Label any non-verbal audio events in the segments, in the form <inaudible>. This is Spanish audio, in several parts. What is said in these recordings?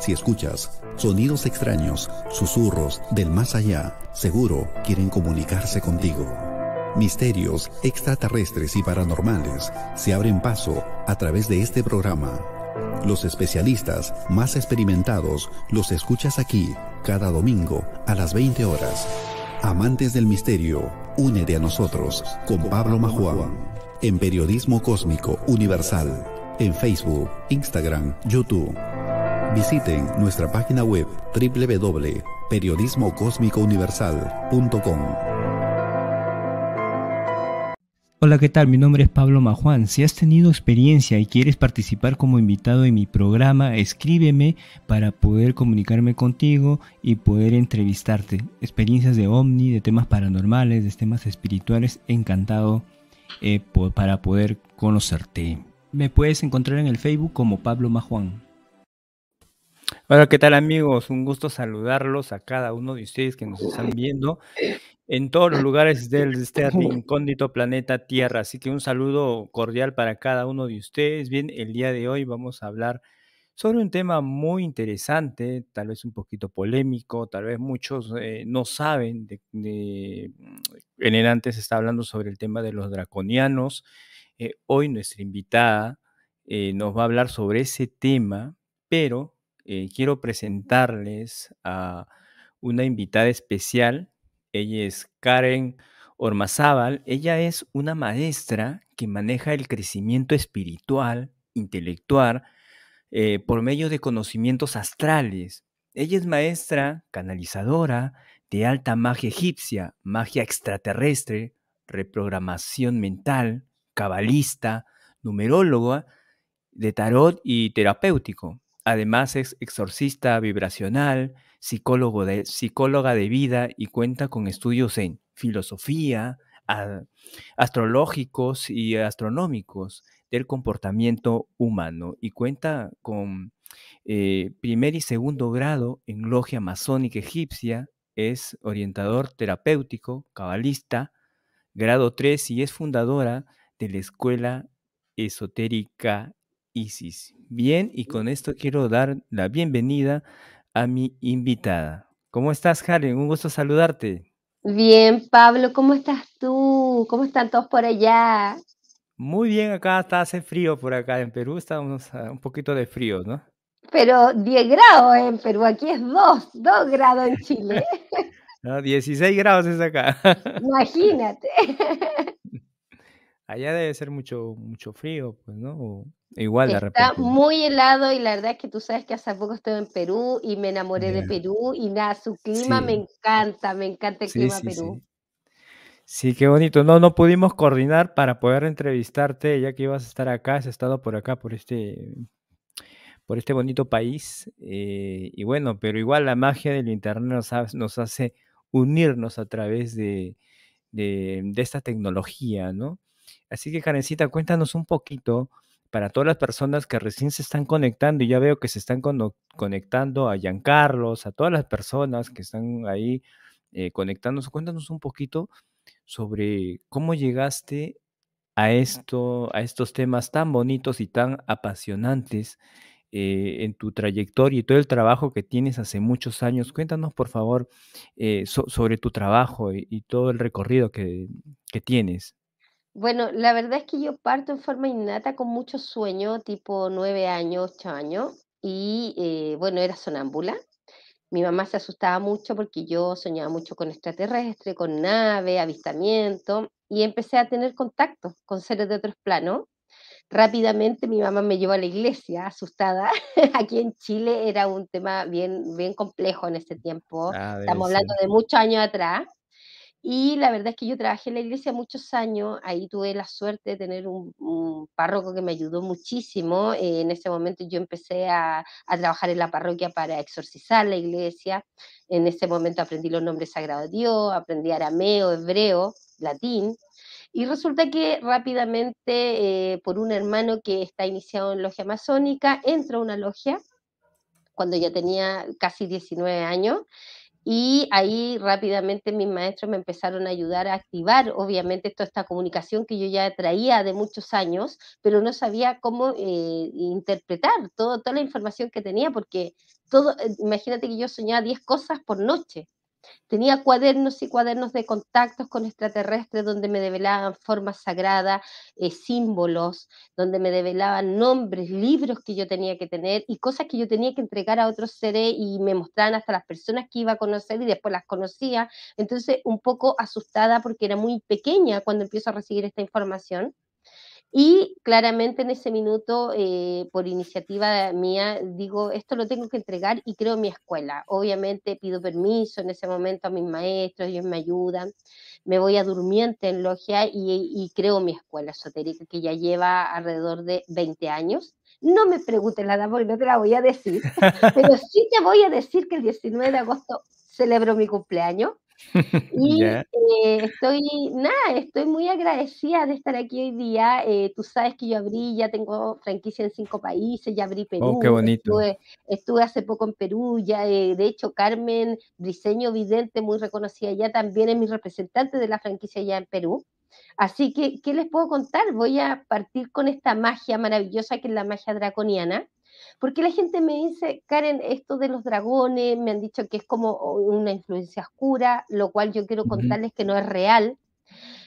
Si escuchas sonidos extraños, susurros del más allá, seguro quieren comunicarse contigo. Misterios extraterrestres y paranormales se abren paso a través de este programa. Los especialistas más experimentados los escuchas aquí cada domingo a las 20 horas. Amantes del misterio, únete a nosotros con Pablo Majuan en Periodismo Cósmico Universal en Facebook, Instagram, YouTube. Visiten nuestra página web www.periodismocosmicouniversal.com. Hola, ¿qué tal? Mi nombre es Pablo Majuan. Si has tenido experiencia y quieres participar como invitado en mi programa, escríbeme para poder comunicarme contigo y poder entrevistarte. Experiencias de ovni, de temas paranormales, de temas espirituales, encantado eh, para poder conocerte. Me puedes encontrar en el Facebook como Pablo Majuan. Hola, ¿qué tal amigos? Un gusto saludarlos a cada uno de ustedes que nos están viendo en todos los lugares del <laughs> este incógnito planeta Tierra. Así que un saludo cordial para cada uno de ustedes. Bien, el día de hoy vamos a hablar sobre un tema muy interesante, tal vez un poquito polémico, tal vez muchos eh, no saben. De, en el antes está hablando sobre el tema de los draconianos. Eh, hoy nuestra invitada eh, nos va a hablar sobre ese tema, pero quiero presentarles a una invitada especial ella es Karen Ormazábal. Ella es una maestra que maneja el crecimiento espiritual, intelectual, eh, por medio de conocimientos astrales. Ella es maestra canalizadora de alta magia egipcia, magia extraterrestre, reprogramación mental, cabalista, numeróloga de tarot y terapéutico. Además es exorcista vibracional, psicólogo de, psicóloga de vida y cuenta con estudios en filosofía, astrológicos y astronómicos del comportamiento humano y cuenta con eh, primer y segundo grado en logia masónica egipcia, es orientador terapéutico, cabalista, grado 3 y es fundadora de la escuela esotérica ISIS. Bien, y con esto quiero dar la bienvenida a mi invitada. ¿Cómo estás, Karen? Un gusto saludarte. Bien, Pablo, ¿cómo estás tú? ¿Cómo están todos por allá? Muy bien, acá está, hace frío por acá en Perú, estamos un poquito de frío, ¿no? Pero 10 grados en Perú, aquí es 2, 2 grados en Chile. <laughs> no, 16 grados es acá. <laughs> Imagínate. <laughs> Allá debe ser mucho, mucho frío, pues, ¿no? Igual de repente. Está muy helado y la verdad es que tú sabes que hace poco estuve en Perú y me enamoré de Perú y nada, su clima me encanta, me encanta el clima Perú. Sí. qué bonito. No, no pudimos coordinar para poder entrevistarte, ya que ibas a estar acá, has estado por acá, por este, por este bonito país. Eh, y bueno, pero igual la magia del internet nos, nos hace unirnos a través de, de, de esta tecnología, ¿no? Así que, Karencita, cuéntanos un poquito para todas las personas que recién se están conectando, y ya veo que se están conectando a Giancarlos, a todas las personas que están ahí eh, conectándose, cuéntanos un poquito sobre cómo llegaste a esto, a estos temas tan bonitos y tan apasionantes eh, en tu trayectoria y todo el trabajo que tienes hace muchos años. Cuéntanos, por favor, eh, sobre tu trabajo y, todo el recorrido que tienes. Bueno, la verdad es que yo parto en forma innata con mucho sueño, tipo nueve años, ocho años, y eh, bueno, era sonámbula. Mi mamá se asustaba mucho porque yo soñaba mucho con extraterrestres, con nave, avistamiento, y empecé a tener contacto con seres de otros planos. Rápidamente mi mamá me llevó a la iglesia, asustada. <laughs> Aquí en Chile era un tema bien, bien complejo en ese tiempo. Ah, Estamos hablando de muchos años atrás. Y la verdad es que yo trabajé en la iglesia muchos años, ahí tuve la suerte de tener un, párroco que me ayudó muchísimo. Eh, en ese momento yo empecé a, a, trabajar en la parroquia para exorcizar la iglesia. En ese momento aprendí los nombres sagrados de Dios, aprendí arameo, hebreo, latín. Y resulta que rápidamente, eh, por un hermano que está iniciado en logia masónica, entro a una logia cuando ya tenía casi 19 años Y ahí rápidamente mis maestros me empezaron a ayudar a activar, obviamente, toda esta comunicación que yo ya traía de muchos años, pero no sabía cómo eh, interpretar todo, toda la información que tenía, porque todo, eh, imagínate que yo soñaba 10 cosas por noche. Tenía cuadernos y cuadernos de contactos con extraterrestres donde me develaban formas sagradas, eh, símbolos, donde me develaban nombres, libros que yo tenía que tener y cosas que yo tenía que entregar a otros seres y me mostraban hasta las personas que iba a conocer y después las conocía. Entonces, un poco asustada porque era muy pequeña cuando empiezo a recibir esta información. Y claramente en ese minuto, eh, por iniciativa mía, digo, esto lo tengo que entregar y creo mi escuela. Obviamente pido permiso en ese momento a mis maestros, ellos me ayudan. Me voy a Durmiente en Logia y, y creo mi escuela esotérica que ya lleva alrededor de 20 años. No me preguntes la edad porque no te la voy a decir, <laughs> pero sí te voy a decir que el 19 de agosto celebro mi cumpleaños. <laughs> Y eh, estoy, nada, estoy muy agradecida de estar aquí hoy día. Eh, tú sabes que yo abrí, ya tengo franquicia en cinco países, ya abrí Perú. Oh, qué bonito. Estuve, hace poco en Perú, ya eh, de hecho Carmen Briseño Vidente, muy reconocida ya, también es mi representante de la franquicia ya en Perú. Así que, ¿qué les puedo contar? Voy a partir con esta magia maravillosa que es la magia draconiana. Porque la gente me dice, Karen, esto de los dragones, me han dicho que es como una influencia oscura, lo cual yo quiero contarles que no es real.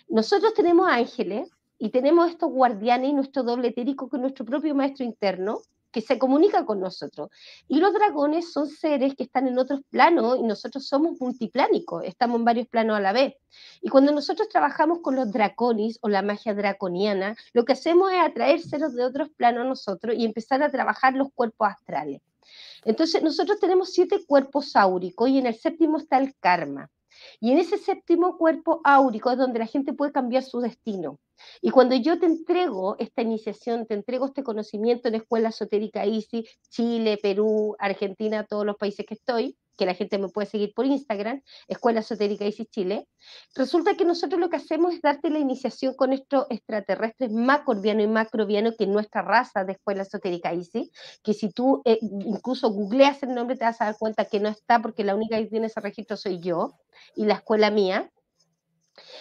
Nosotros tenemos ángeles y tenemos estos guardianes y nuestro doble etérico que es nuestro propio maestro interno, que se comunica con nosotros. Y los dragones son seres que están en otros planos y nosotros somos multiplánicos, estamos en varios planos a la vez. Y cuando nosotros trabajamos con los draconis o la magia draconiana, lo que hacemos es atraer seres de otros planos a nosotros y empezar a trabajar los cuerpos astrales. Entonces, nosotros tenemos siete cuerpos áuricos y en el séptimo está el karma. Y en ese séptimo cuerpo áurico es donde la gente puede cambiar su destino. Y cuando yo te entrego esta iniciación, te entrego este conocimiento en Escuela Esotérica ICI, Chile, Perú, Argentina, todos los países que estoy, que la gente me puede seguir por Instagram, Escuela Esotérica ICI Chile, resulta que nosotros lo que hacemos es darte la iniciación con estos extraterrestres macrobiano y macrobiano, que es nuestra raza de Escuela Esotérica ICI, que si tú eh, incluso googleas el nombre te vas a dar cuenta que no está porque la única que tiene ese registro soy yo y la escuela mía.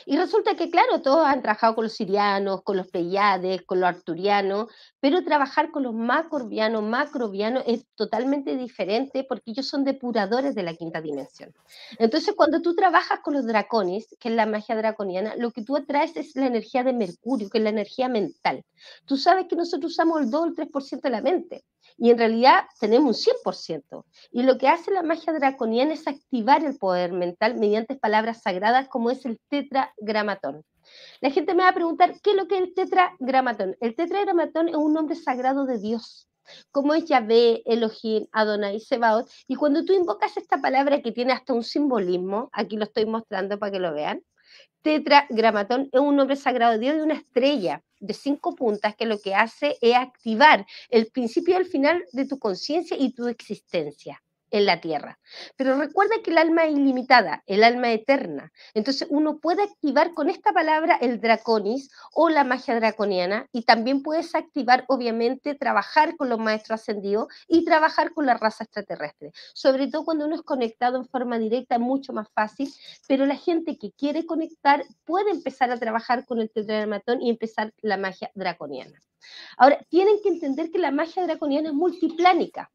Y resulta que, claro, todos han trabajado con los sirianos, con los pleiades, con los arturianos, pero trabajar con los macorbianos, macrobianos es totalmente diferente porque ellos son depuradores de la quinta dimensión. Entonces, cuando tú trabajas con los dracones, que es la magia draconiana, lo que tú atraes es la energía de Mercurio, que es la energía mental. Tú sabes que nosotros usamos el 2 o el 3% de la mente y en realidad tenemos un 100%. Y lo que hace la magia draconiana es activar el poder mental mediante palabras sagradas como es el tetragramatón. La gente me va a preguntar, ¿qué es lo que es el tetragramatón? El tetragramatón es un nombre sagrado de Dios, como es Yahvé, Elohim, Adonai, Sebaot. Y cuando tú invocas esta palabra que tiene hasta un simbolismo, aquí lo estoy mostrando para que lo vean, tetragramatón es un nombre sagrado de Dios de una estrella de cinco puntas que lo que hace es activar el principio y el final de tu conciencia y tu existencia en la tierra. Pero recuerda que el alma es ilimitada, el alma eterna. Entonces uno puede activar con esta palabra el draconis o la magia draconiana y también puedes activar, obviamente, trabajar con los maestros ascendidos y trabajar con la raza extraterrestre. Sobre todo cuando uno es conectado en forma directa, mucho más fácil, pero la gente que quiere conectar puede empezar a trabajar con el tetragramatón y empezar la magia draconiana. Ahora, tienen que entender que la magia draconiana es multiplánica.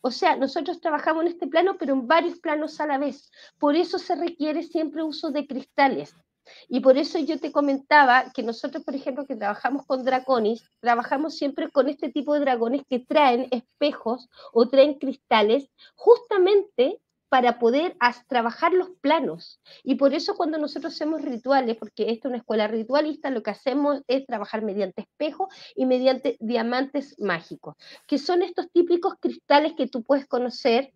O sea, nosotros trabajamos en este plano, pero en varios planos a la vez. Por eso se requiere siempre uso de cristales. Y por eso yo te comentaba que nosotros, por ejemplo, que trabajamos con draconis, trabajamos siempre con este tipo de dragones que traen espejos o traen cristales, justamente para poder trabajar los planos. Y por eso cuando nosotros hacemos rituales, porque esta es una escuela ritualista, lo que hacemos es trabajar mediante espejo y mediante diamantes mágicos, que son estos típicos cristales que tú puedes conocer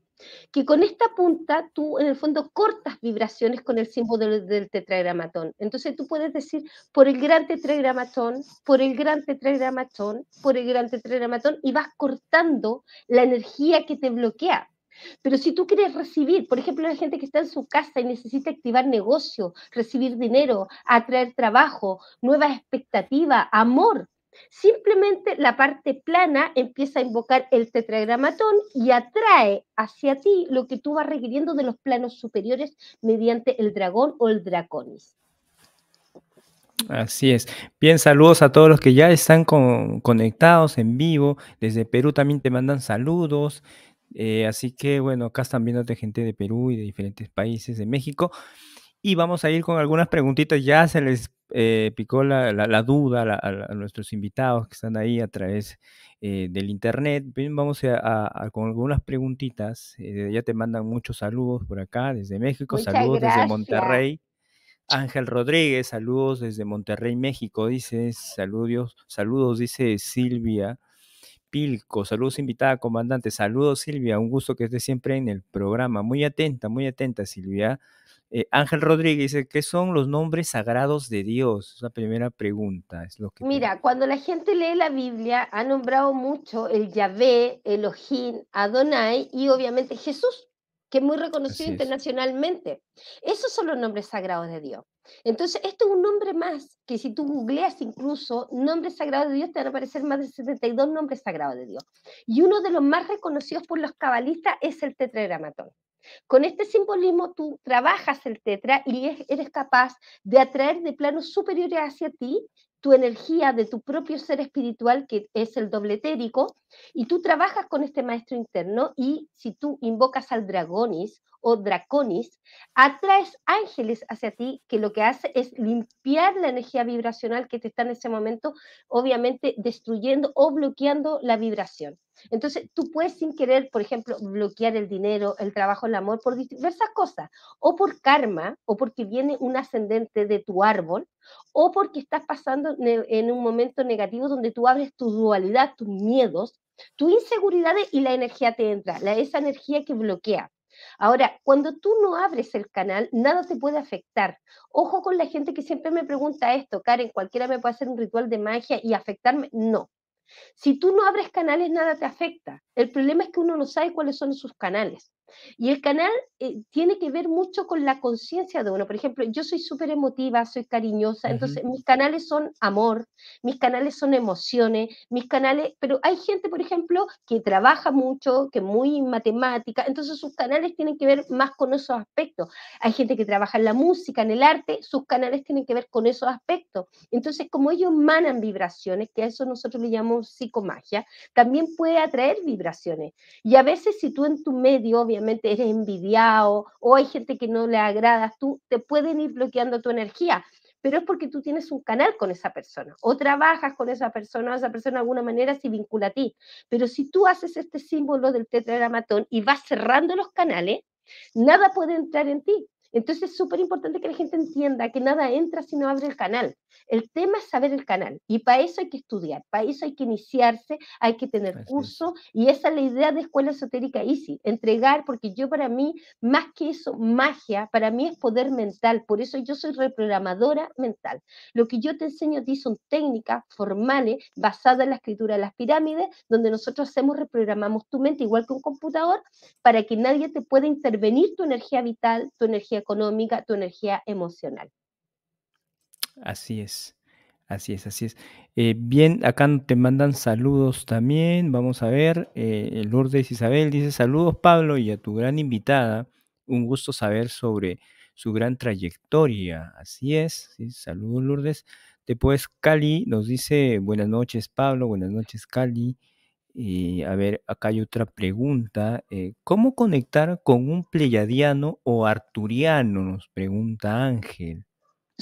que con esta punta tú en el fondo cortas vibraciones con el símbolo del, del, tetragramatón. Entonces tú puedes decir por el gran tetragramatón, por el gran tetragramatón, por el gran tetragramatón y vas cortando la energía que te bloquea. Pero si tú quieres recibir, por ejemplo, la gente que está en su casa y necesita activar negocio, recibir dinero, atraer trabajo, nuevas expectativas, amor, Simplemente la parte plana empieza a invocar el tetragramatón y atrae hacia ti lo que tú vas requiriendo de los planos superiores mediante el dragón o el draconis. Así es. Bien, saludos a todos los que ya están conectados en vivo. Desde Perú también te mandan saludos. Eh, así que bueno, acá están viendo gente de Perú y de diferentes países, de México. Y vamos a ir con algunas preguntitas. Ya se les eh, picó la, duda a, nuestros invitados que están ahí a través eh, del internet. Bien, vamos a, con algunas preguntitas. ya te mandan muchos saludos por acá desde México. saludos desde Monterrey. Ángel Rodríguez, saludos desde Monterrey, México, dice, saludos, saludos, dice Silvia Pilco, saludos invitada, comandante, saludos Silvia, un gusto que esté siempre en el programa, muy atenta, muy atenta Silvia. Eh, Ángel Rodríguez dice, ¿qué son los nombres sagrados de Dios? Es la primera pregunta. Es lo que Mira, cuando la gente lee la Biblia, ha nombrado mucho el Yahvé, Elohim, Adonai y obviamente Jesús que es muy reconocido internacionalmente. Esos son los nombres sagrados de Dios. Entonces, esto es un nombre más, que si tú googleas incluso nombres sagrados de Dios, te van a aparecer más de 72 nombres sagrados de Dios. Y uno de los más reconocidos por los cabalistas es el tetragramatón. Con este simbolismo tú trabajas el tetra y eres capaz de atraer de planos superiores hacia ti tu energía de tu propio ser espiritual, que es el doble etérico, y tú trabajas con este maestro interno y si tú invocas al dragonis o draconis, atraes ángeles hacia ti que lo que hace es limpiar la energía vibracional que te está en ese momento, obviamente destruyendo o bloqueando la vibración. Entonces, tú puedes sin querer, por ejemplo, bloquear el dinero, el trabajo, el amor, por diversas cosas, o por karma, o porque viene un ascendente de tu árbol, o porque estás pasando en un momento negativo donde tú abres tu dualidad, tus miedos, tus inseguridades y la energía te entra, la, esa energía que bloquea. Ahora, cuando tú no abres el canal, nada te puede afectar. Ojo con la gente que siempre me pregunta esto, Karen, cualquiera me puede hacer un ritual de magia y afectarme. No. Si tú no abres canales, nada te afecta. El problema es que uno no sabe cuáles son sus canales. Y el canal eh, tiene que ver mucho con la conciencia de uno. Por ejemplo, yo soy súper emotiva, soy cariñosa, entonces mis canales son amor, mis canales son emociones, mis canales, pero hay gente, por ejemplo, que trabaja mucho, que es muy matemática, entonces sus canales tienen que ver más con esos aspectos. Hay gente que trabaja en la música, en el arte, sus canales tienen que ver con esos aspectos. Entonces, como ellos manan vibraciones, que a eso nosotros le llamamos psicomagia, también puede atraer vibraciones. Y a veces si tú en tu medio, obviamente, eres envidiado o hay gente que no le agradas, tú te pueden ir bloqueando tu energía, pero es porque tú tienes un canal con esa persona o trabajas con esa persona o esa persona de alguna manera se vincula a ti. Pero si tú haces este símbolo del tetragramatón y vas cerrando los canales, nada puede entrar en ti. Entonces es súper importante que la gente entienda que nada entra si no abre el canal. El tema es saber el canal y para eso hay que estudiar, para eso hay que iniciarse, hay que tener curso y esa es la idea de Escuela Esotérica Easy, entregar, porque yo para mí, más que eso, magia, para mí es poder mental, por eso yo soy reprogramadora mental. Lo que yo te enseño a ti son técnicas formales basadas en la escritura de las pirámides, donde nosotros hacemos, reprogramamos tu mente igual que un computador, para que nadie te pueda intervenir tu energía vital, tu energía económica, tu energía emocional. Así es, así es, así es. Eh, bien, acá te mandan saludos también. Vamos a ver. Eh, Lourdes Isabel dice: Saludos, Pablo, y a tu gran invitada. Un gusto saber sobre su gran trayectoria. Así es. saludos, Lourdes. Después, Cali nos dice: Buenas noches, Pablo. Buenas noches, Cali. Y a ver, acá hay otra pregunta. Eh, ¿Cómo conectar con un pleyadiano o arturiano? Nos pregunta Ángel.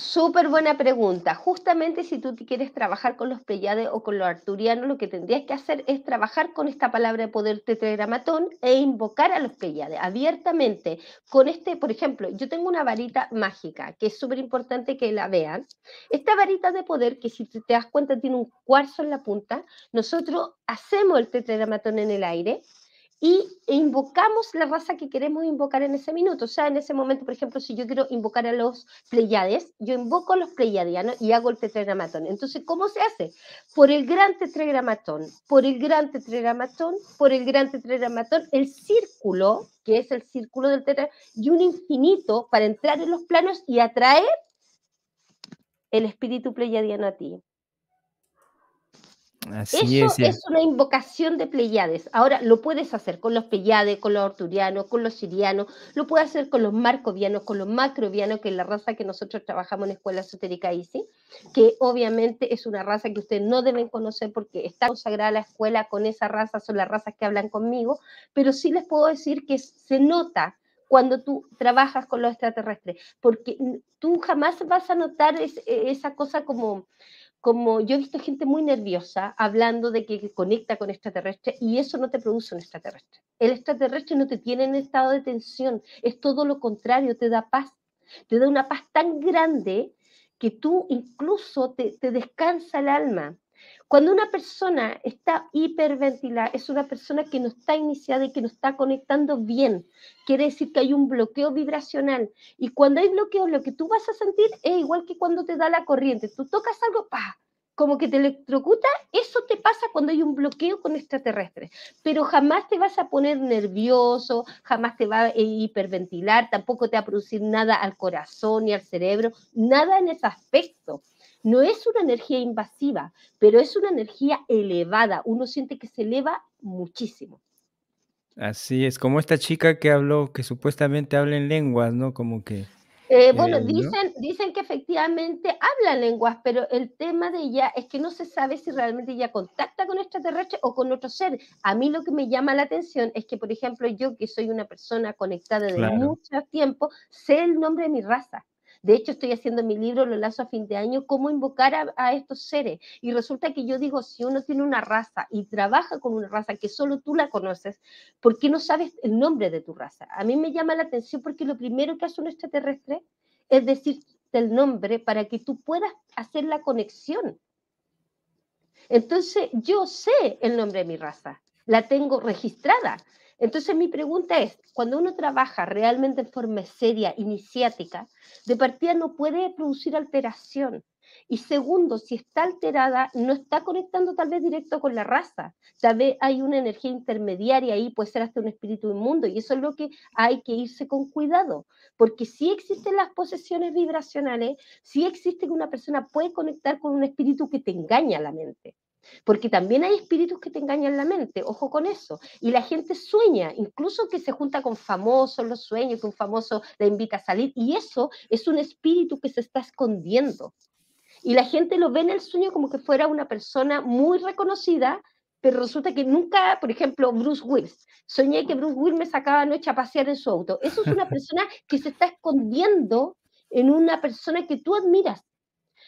Súper buena pregunta. Justamente si tú quieres trabajar con los Pleiades o con los arturianos, lo que tendrías que hacer es trabajar con esta palabra de poder tetragramatón e invocar a los Pleiades abiertamente. Con este, por ejemplo, yo tengo una varita mágica que es súper importante que la vean. Esta varita de poder, que si te das cuenta tiene un cuarzo en la punta, nosotros hacemos el tetragramatón en el aire y invocamos la raza que queremos invocar en ese minuto. O sea, en ese momento, por ejemplo, si yo quiero invocar a los Pleiades, yo invoco a los Pleiadianos y hago el tetragramatón. Entonces, ¿cómo se hace? Por el gran tetragramatón, por el gran tetragramatón, por el gran tetragramatón, el círculo, que es el círculo del tetra, y un infinito para entrar en los planos y atraer el espíritu pleiadiano a ti. Eso es, una invocación de Pleiades. Ahora lo puedes hacer con los Pleiades, con los Arturianos, con los Sirianos, lo puedes hacer con los Marcovianos, con los Macrovianos, que es la raza que nosotros trabajamos en Escuela Esotérica ICI, que obviamente es una raza que ustedes no deben conocer porque está consagrada la escuela con esa raza, son las razas que hablan conmigo, pero sí les puedo decir que se nota cuando tú trabajas con los extraterrestres, porque tú jamás vas a notar esa cosa como como yo he visto gente muy nerviosa hablando de que conecta con extraterrestres y eso no te produce un extraterrestre. El extraterrestre no te tiene en estado de tensión, es todo lo contrario, te da paz, te da una paz tan grande que tú incluso te, te descansa el alma. Cuando una persona está hiperventilada, es una persona que no está iniciada y que no está conectando bien. Quiere decir que hay un bloqueo vibracional. Y cuando hay bloqueo, lo que tú vas a sentir es igual que cuando te da la corriente. Tú tocas algo, pa, como que te electrocuta, eso te pasa cuando hay un bloqueo con extraterrestres. Pero jamás te vas a poner nervioso, jamás te va a hiperventilar, tampoco te va a producir nada al corazón ni al cerebro, nada en ese aspecto. No es una energía invasiva, pero es una energía elevada. Uno siente que se eleva muchísimo. Así es, como esta chica que habló, que supuestamente habla en lenguas, ¿no? Como que... Eh, bueno, eh, dicen, dicen que efectivamente habla lenguas, pero el tema de ella es que no se sabe si realmente ella contacta con extraterrestres o con otro ser. A mí lo que me llama la atención es que, por ejemplo, yo que soy una persona conectada desde mucho tiempo, sé el nombre de mi raza. De hecho, estoy haciendo mi libro, lo lanzo a fin de año, cómo invocar a, estos seres. Y resulta que yo digo, si uno tiene una raza y trabaja con una raza que solo tú la conoces, ¿por qué no sabes el nombre de tu raza? A mí me llama la atención porque lo primero que hace un extraterrestre es decirte el nombre para que tú puedas hacer la conexión. Entonces, yo sé el nombre de mi raza, la tengo registrada. Entonces mi pregunta es, cuando uno trabaja realmente en forma seria, iniciática, de partida no puede producir alteración. Y segundo, si está alterada, no está conectando tal vez directo con la raza. Tal vez hay una energía intermediaria ahí, puede ser hasta un espíritu inmundo. Y eso es lo que hay que irse con cuidado. Porque si existen las posesiones vibracionales, si existe que una persona puede conectar con un espíritu que te engaña la mente. Porque también hay espíritus que te engañan la mente, ojo con eso. Y la gente sueña, incluso que se junta con famosos los sueños, que un famoso le invita a salir, y eso es un espíritu que se está escondiendo. Y la gente lo ve en el sueño como que fuera una persona muy reconocida, pero resulta que nunca, por ejemplo, Bruce Willis, soñé que Bruce Willis me sacaba anoche a pasear en su auto. Eso es una <laughs> persona que se está escondiendo en una persona que tú admiras.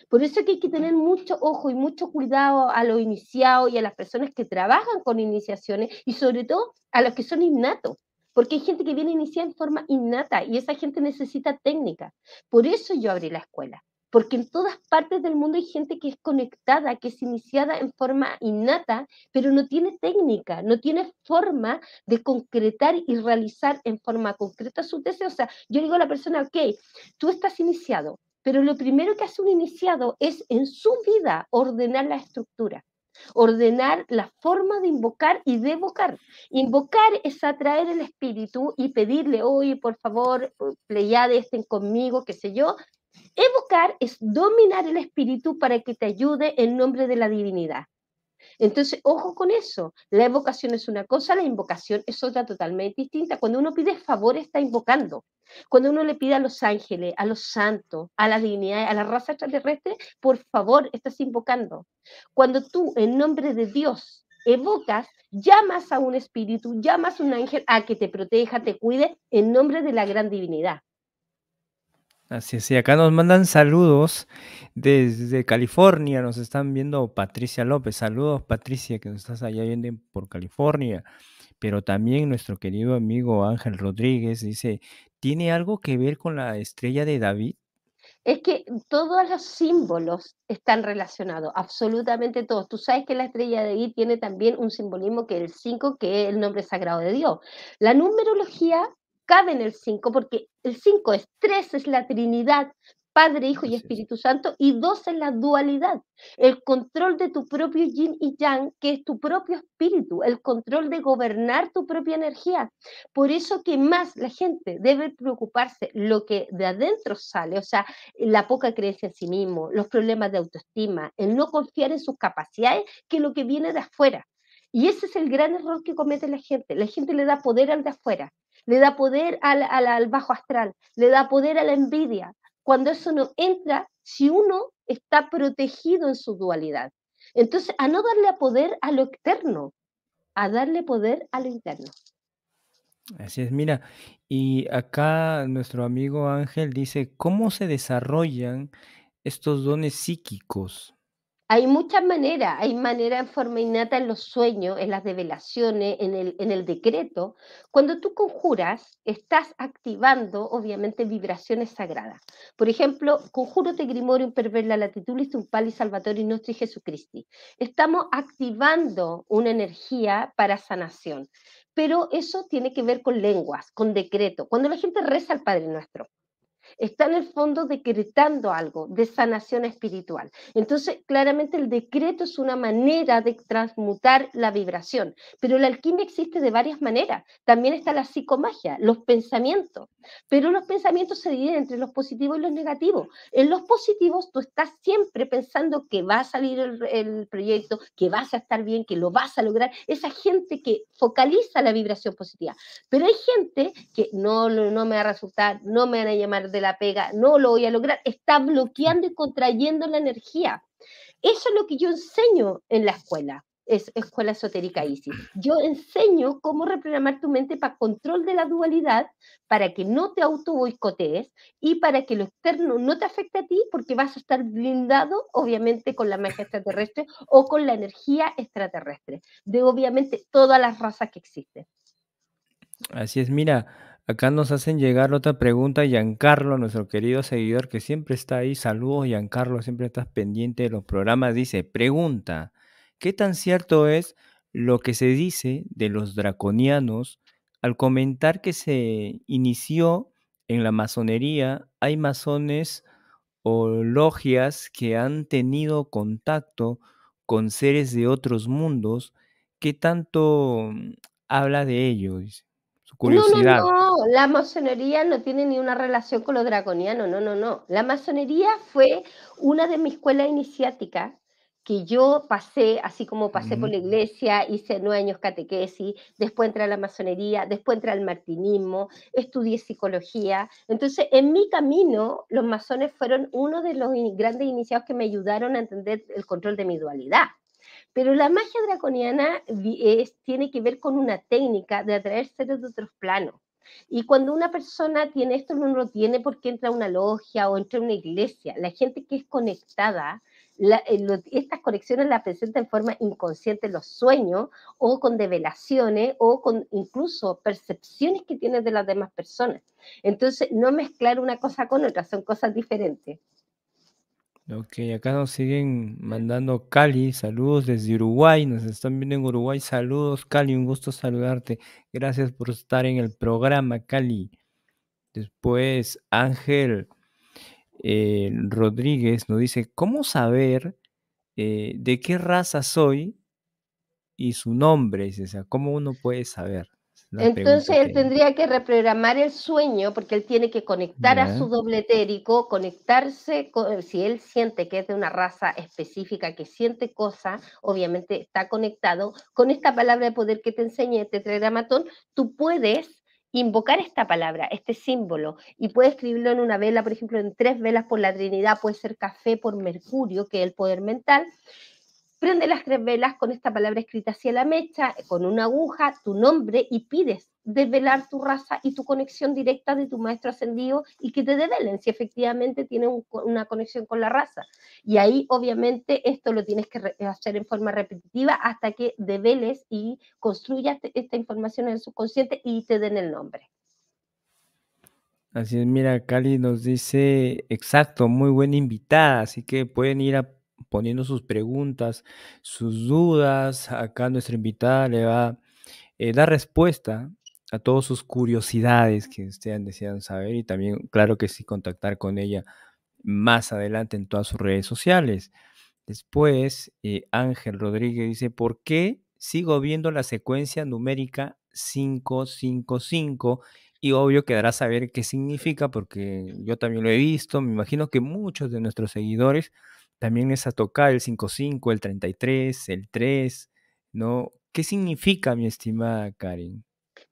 Por eso que hay que tener mucho ojo y mucho cuidado a los iniciados y a las personas que trabajan con iniciaciones y sobre todo a los que son innatos. Porque hay gente que viene a iniciar en forma innata y esa gente necesita técnica. Por eso yo abrí la escuela. Porque en todas partes del mundo hay gente que es conectada, que es iniciada en forma innata, pero no tiene técnica, no tiene forma de concretar y realizar en forma concreta su deseo. O sea, yo digo a la persona, ok, tú estás iniciado, pero lo primero que hace un iniciado es en su vida ordenar la estructura, ordenar la forma de invocar y de evocar. Invocar es atraer el espíritu y pedirle, oye, por favor, Pleiade, estén conmigo, qué sé yo. Evocar es dominar el espíritu para que te ayude en nombre de la divinidad. Entonces, ojo con eso. La evocación es una cosa, la invocación es otra totalmente distinta. Cuando uno pide favor, está invocando. Cuando uno le pide a los ángeles, a los santos, a las divinidades, a la raza extraterrestre, por favor, estás invocando. Cuando tú, en nombre de Dios, evocas, llamas a un espíritu, llamas a un ángel a que te proteja, te cuide, en nombre de la gran divinidad. Así es, y acá nos mandan saludos desde California, nos están viendo Patricia López. Saludos Patricia, que nos estás allá viendo por California. Pero también nuestro querido amigo Ángel Rodríguez dice, ¿tiene algo que ver con la estrella de David? Es que todos los símbolos están relacionados, absolutamente todos. Tú sabes que la estrella de David tiene también un simbolismo que es el 5, que es el nombre sagrado de Dios. La numerología cabe en el 5 porque el 5 es 3, es la Trinidad, Padre, Hijo y Espíritu Santo, y dos en la dualidad, el control de tu propio yin y yang, que es tu propio espíritu, el control de gobernar tu propia energía. Por eso que más la gente debe preocuparse lo que de adentro sale, o sea, la poca creencia en sí mismo, los problemas de autoestima, el no confiar en sus capacidades, que lo que viene de afuera. Y ese es el gran error que comete la gente. La gente le da poder al de afuera, le da poder al, al bajo astral, le da poder a la envidia, cuando eso no entra si uno está protegido en su dualidad. Entonces, a no darle poder a lo externo, a darle poder a lo interno. Así es, mira, y acá nuestro amigo Ángel dice, ¿cómo se desarrollan estos dones psíquicos? Hay muchas maneras, hay manera en forma innata en los sueños, en las develaciones, en el, en el decreto. Cuando tú conjuras, estás activando, obviamente, vibraciones sagradas. Por ejemplo, conjuro te grimorium per ver la latitulis un pali salvatori nostri Jesucristi. Estamos activando una energía para sanación, pero eso tiene que ver con lenguas, con decreto. Cuando la gente reza al Padre Nuestro, está en el fondo decretando algo de sanación espiritual. Entonces, claramente el decreto es una manera de transmutar la vibración, pero la alquimia existe de varias maneras. También está la psicomagia, los pensamientos, pero los pensamientos se dividen entre los positivos y los negativos. En los positivos tú estás siempre pensando que va a salir el, proyecto, que vas a estar bien, que lo vas a lograr. Esa gente que focaliza la vibración positiva. Pero hay gente que no, no me va a resultar, no me van a llamar de la pega, no lo voy a lograr, está bloqueando y contrayendo la energía. Eso es lo que yo enseño en la escuela, es Escuela Esotérica Isis. Yo enseño cómo reprogramar tu mente para control de la dualidad, para que no te auto boicotees y para que lo externo no te afecte a ti, porque vas a estar blindado, obviamente, con la magia extraterrestre o con la energía extraterrestre, de obviamente todas las razas que existen. Así es, mira, Acá nos hacen llegar otra pregunta, Giancarlo, nuestro querido seguidor que siempre está ahí. Saludos, Giancarlo, siempre estás pendiente de los programas. Dice, pregunta, ¿qué tan cierto es lo que se dice de los draconianos al comentar que se inició en la masonería? Hay masones o logias que han tenido contacto con seres de otros mundos. ¿Qué tanto mm, habla de ello? No, no, no, la masonería no tiene ni una relación con lo draconiano, no, no, no. La masonería fue una de mis escuelas iniciáticas que yo pasé, así como pasé por la mm. iglesia, hice nueve años catequesis, después entré a la masonería, después entré al martinismo, estudié psicología. Entonces, en mi camino, los masones fueron uno de los grandes iniciados que me ayudaron a entender el control de mi dualidad. Pero la magia draconiana tiene que ver con una técnica de atraer seres de otros planos. Y cuando una persona tiene esto, no lo tiene porque entra a una logia o entra a una iglesia. La gente que es conectada, eh, estas conexiones las presenta en forma inconsciente en los sueños o con develaciones o con incluso percepciones que tiene de las demás personas. Entonces, no mezclar una cosa con otra, son cosas diferentes. Ok, acá nos siguen mandando Cali, saludos desde Uruguay, nos están viendo en Uruguay, saludos Cali, un gusto saludarte, gracias por estar en el programa Cali. Después Ángel eh, Rodríguez nos dice, ¿cómo saber eh, de qué raza soy y su nombre? O sea, ¿cómo uno puede saber? Entonces él tendría que reprogramar el sueño porque él tiene que conectar a su doble etérico, conectarse, con, si él siente que es de una raza específica, que siente cosas, obviamente está conectado. Con esta palabra de poder que te enseñé, este tetragramatón, tú puedes invocar esta palabra, este símbolo, y puedes escribirlo en una vela, por ejemplo, en tres velas por la Trinidad, puede ser café por Mercurio, que es el poder mental, prende las tres velas con esta palabra escrita hacia la mecha, con una aguja, tu nombre y pides desvelar tu raza y tu conexión directa de tu maestro ascendido y que te develen si efectivamente tiene una conexión con la raza. Y ahí obviamente esto lo tienes que hacer en forma repetitiva hasta que develes y construyas esta información en el subconsciente y te den el nombre. Así es, mira, Cali nos dice, exacto, muy buena invitada, así que pueden ir a poniendo sus preguntas, sus dudas. Acá nuestra invitada le va a eh, dar respuesta a todas sus curiosidades que ustedes desean saber y también, claro que sí, contactar con ella más adelante en todas sus redes sociales. Después, eh, Ángel Rodríguez dice, ¿por qué sigo viendo la secuencia numérica 555? Y obvio quedará saber qué significa, porque yo también lo he visto. Me imagino que muchos de nuestros seguidores también les ha tocado el 55, el 33, el 3, ¿no? ¿Qué significa, mi estimada Karen?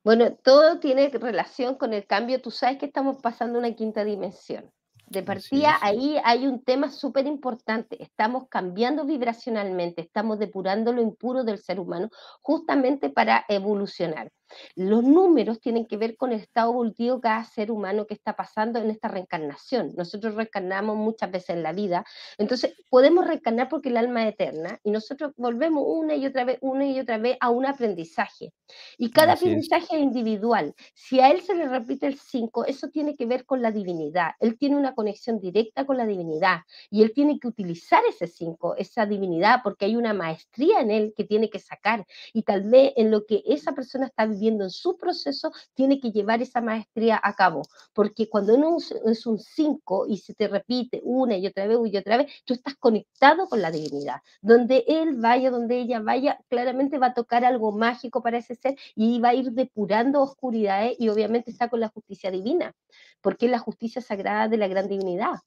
Bueno, todo tiene relación con el cambio. Tú sabes que estamos pasando una quinta dimensión. De partida, ahí hay un tema súper importante. Estamos cambiando vibracionalmente, estamos depurando lo impuro del ser humano justamente para evolucionar. Los números tienen que ver con el estado evolutivo de cada ser humano que está pasando en esta reencarnación. Nosotros reencarnamos muchas veces en la vida, entonces podemos reencarnar porque el alma es eterna y nosotros volvemos una y otra vez, una y otra vez a un aprendizaje. Y cada aprendizaje es. individual. Si a él se le repite el 5, eso tiene que ver con la divinidad. Él tiene una conexión directa con la divinidad y él tiene que utilizar ese 5, esa divinidad, porque hay una maestría en él que tiene que sacar y tal vez en lo que esa persona está viviendo viendo en su proceso, tiene que llevar esa maestría a cabo, porque cuando uno es un 5 y se te repite una y otra vez y otra vez, tú estás conectado con la divinidad. Donde él vaya, donde ella vaya, claramente va a tocar algo mágico para ese ser y va a ir depurando oscuridades y obviamente está con la justicia divina, porque es la justicia sagrada de la gran divinidad.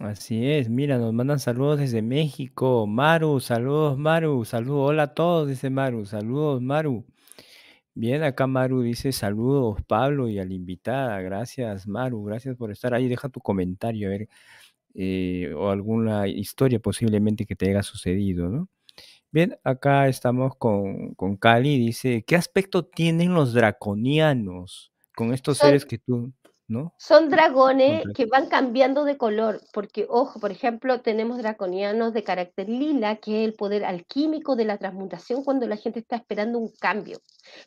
Así es, mira, nos mandan saludos desde México. Maru, saludos Maru, saludos, hola a todos, dice Maru, saludos Maru. Bien, acá Maru dice saludos Pablo y a la invitada, gracias Maru, gracias por estar ahí, deja tu comentario, a ver, eh, o alguna historia posiblemente que te haya sucedido, ¿no? Bien, acá estamos con, con Cali, dice, ¿qué aspecto tienen los draconianos con estos seres que tú... Son dragones que van cambiando de color, porque, ojo, por ejemplo, tenemos draconianos de carácter lila, que es el poder alquímico de la transmutación cuando la gente está esperando un cambio.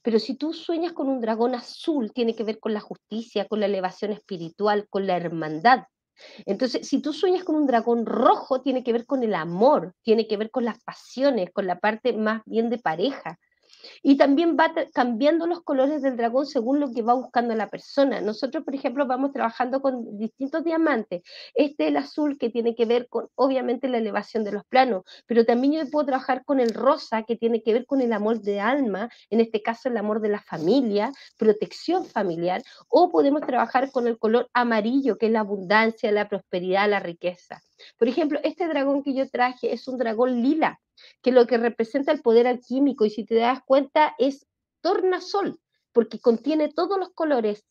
Pero si tú sueñas con un dragón azul, tiene que ver con la justicia, con la elevación espiritual, con la hermandad. Entonces, si tú sueñas con un dragón rojo, tiene que ver con el amor, tiene que ver con las pasiones, con la parte más bien de pareja. Y también va cambiando los colores del dragón según lo que va buscando la persona. Nosotros, por ejemplo, vamos trabajando con distintos diamantes. Este el azul que tiene que ver con, obviamente, la elevación de los planos, pero también yo puedo trabajar con el rosa que tiene que ver con el amor de alma, en este caso el amor de la familia, protección familiar, o podemos trabajar con el color amarillo, que es la abundancia, la prosperidad, la riqueza. Por ejemplo, este dragón que yo traje es un dragón lila que lo que representa el poder alquímico, y si te das cuenta, es tornasol, porque contiene todos los colores,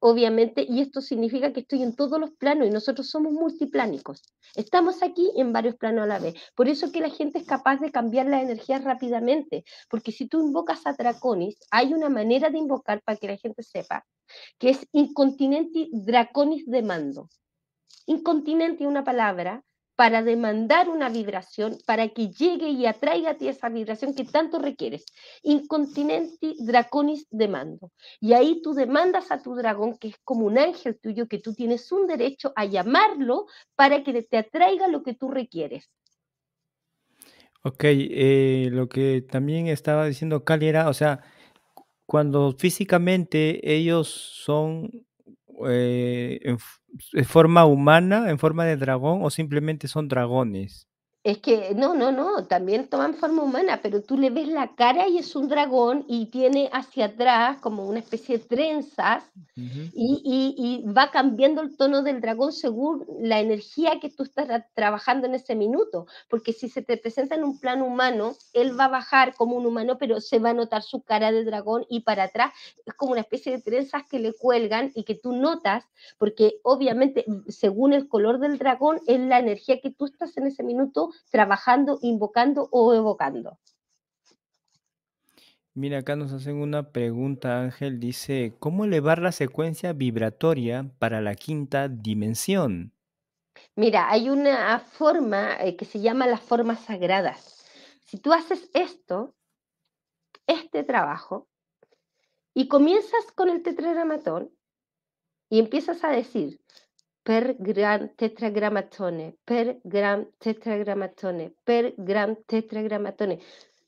obviamente, y esto significa que estoy en todos los planos y nosotros somos multiplánicos. Estamos aquí en varios planos a la vez. Por eso que la gente es capaz de cambiar la energía rápidamente, porque si tú invocas a Draconis, hay una manera de invocar para que la gente sepa, que es incontinenti Draconis de mando. Incontinenti, una palabra para demandar una vibración, para que llegue y atraiga a ti esa vibración que tanto requieres. Incontinenti draconis demando. Y ahí tú demandas a tu dragón, que es como un ángel tuyo, que tú tienes un derecho a llamarlo para que te atraiga lo que tú requieres. Ok, eh, lo que también estaba diciendo Cali era, o sea, cuando físicamente ellos son eh, en forma humana, en forma de dragón o simplemente son dragones? Es que no, no, no, también toman forma humana, pero tú le ves la cara y es un dragón y tiene hacia atrás como una especie de trenzas y, va cambiando el tono del dragón según la energía que tú estás trabajando en ese minuto, porque si se te presenta en un plano humano, él va a bajar como un humano, pero se va a notar su cara de dragón y para atrás es como una especie de trenzas que le cuelgan y que tú notas, porque obviamente según el color del dragón es la energía que tú estás en ese minuto trabajando, invocando o evocando. Mira, acá nos hacen una pregunta, Ángel. Dice, ¿cómo elevar la secuencia vibratoria para la quinta dimensión? Mira, hay una forma eh, que se llama las formas sagradas. Si tú haces esto, este trabajo, y comienzas con el tetragramatón y empiezas a decir, per gram tetragramatone, per gram tetragramatone, per gram tetragramatone.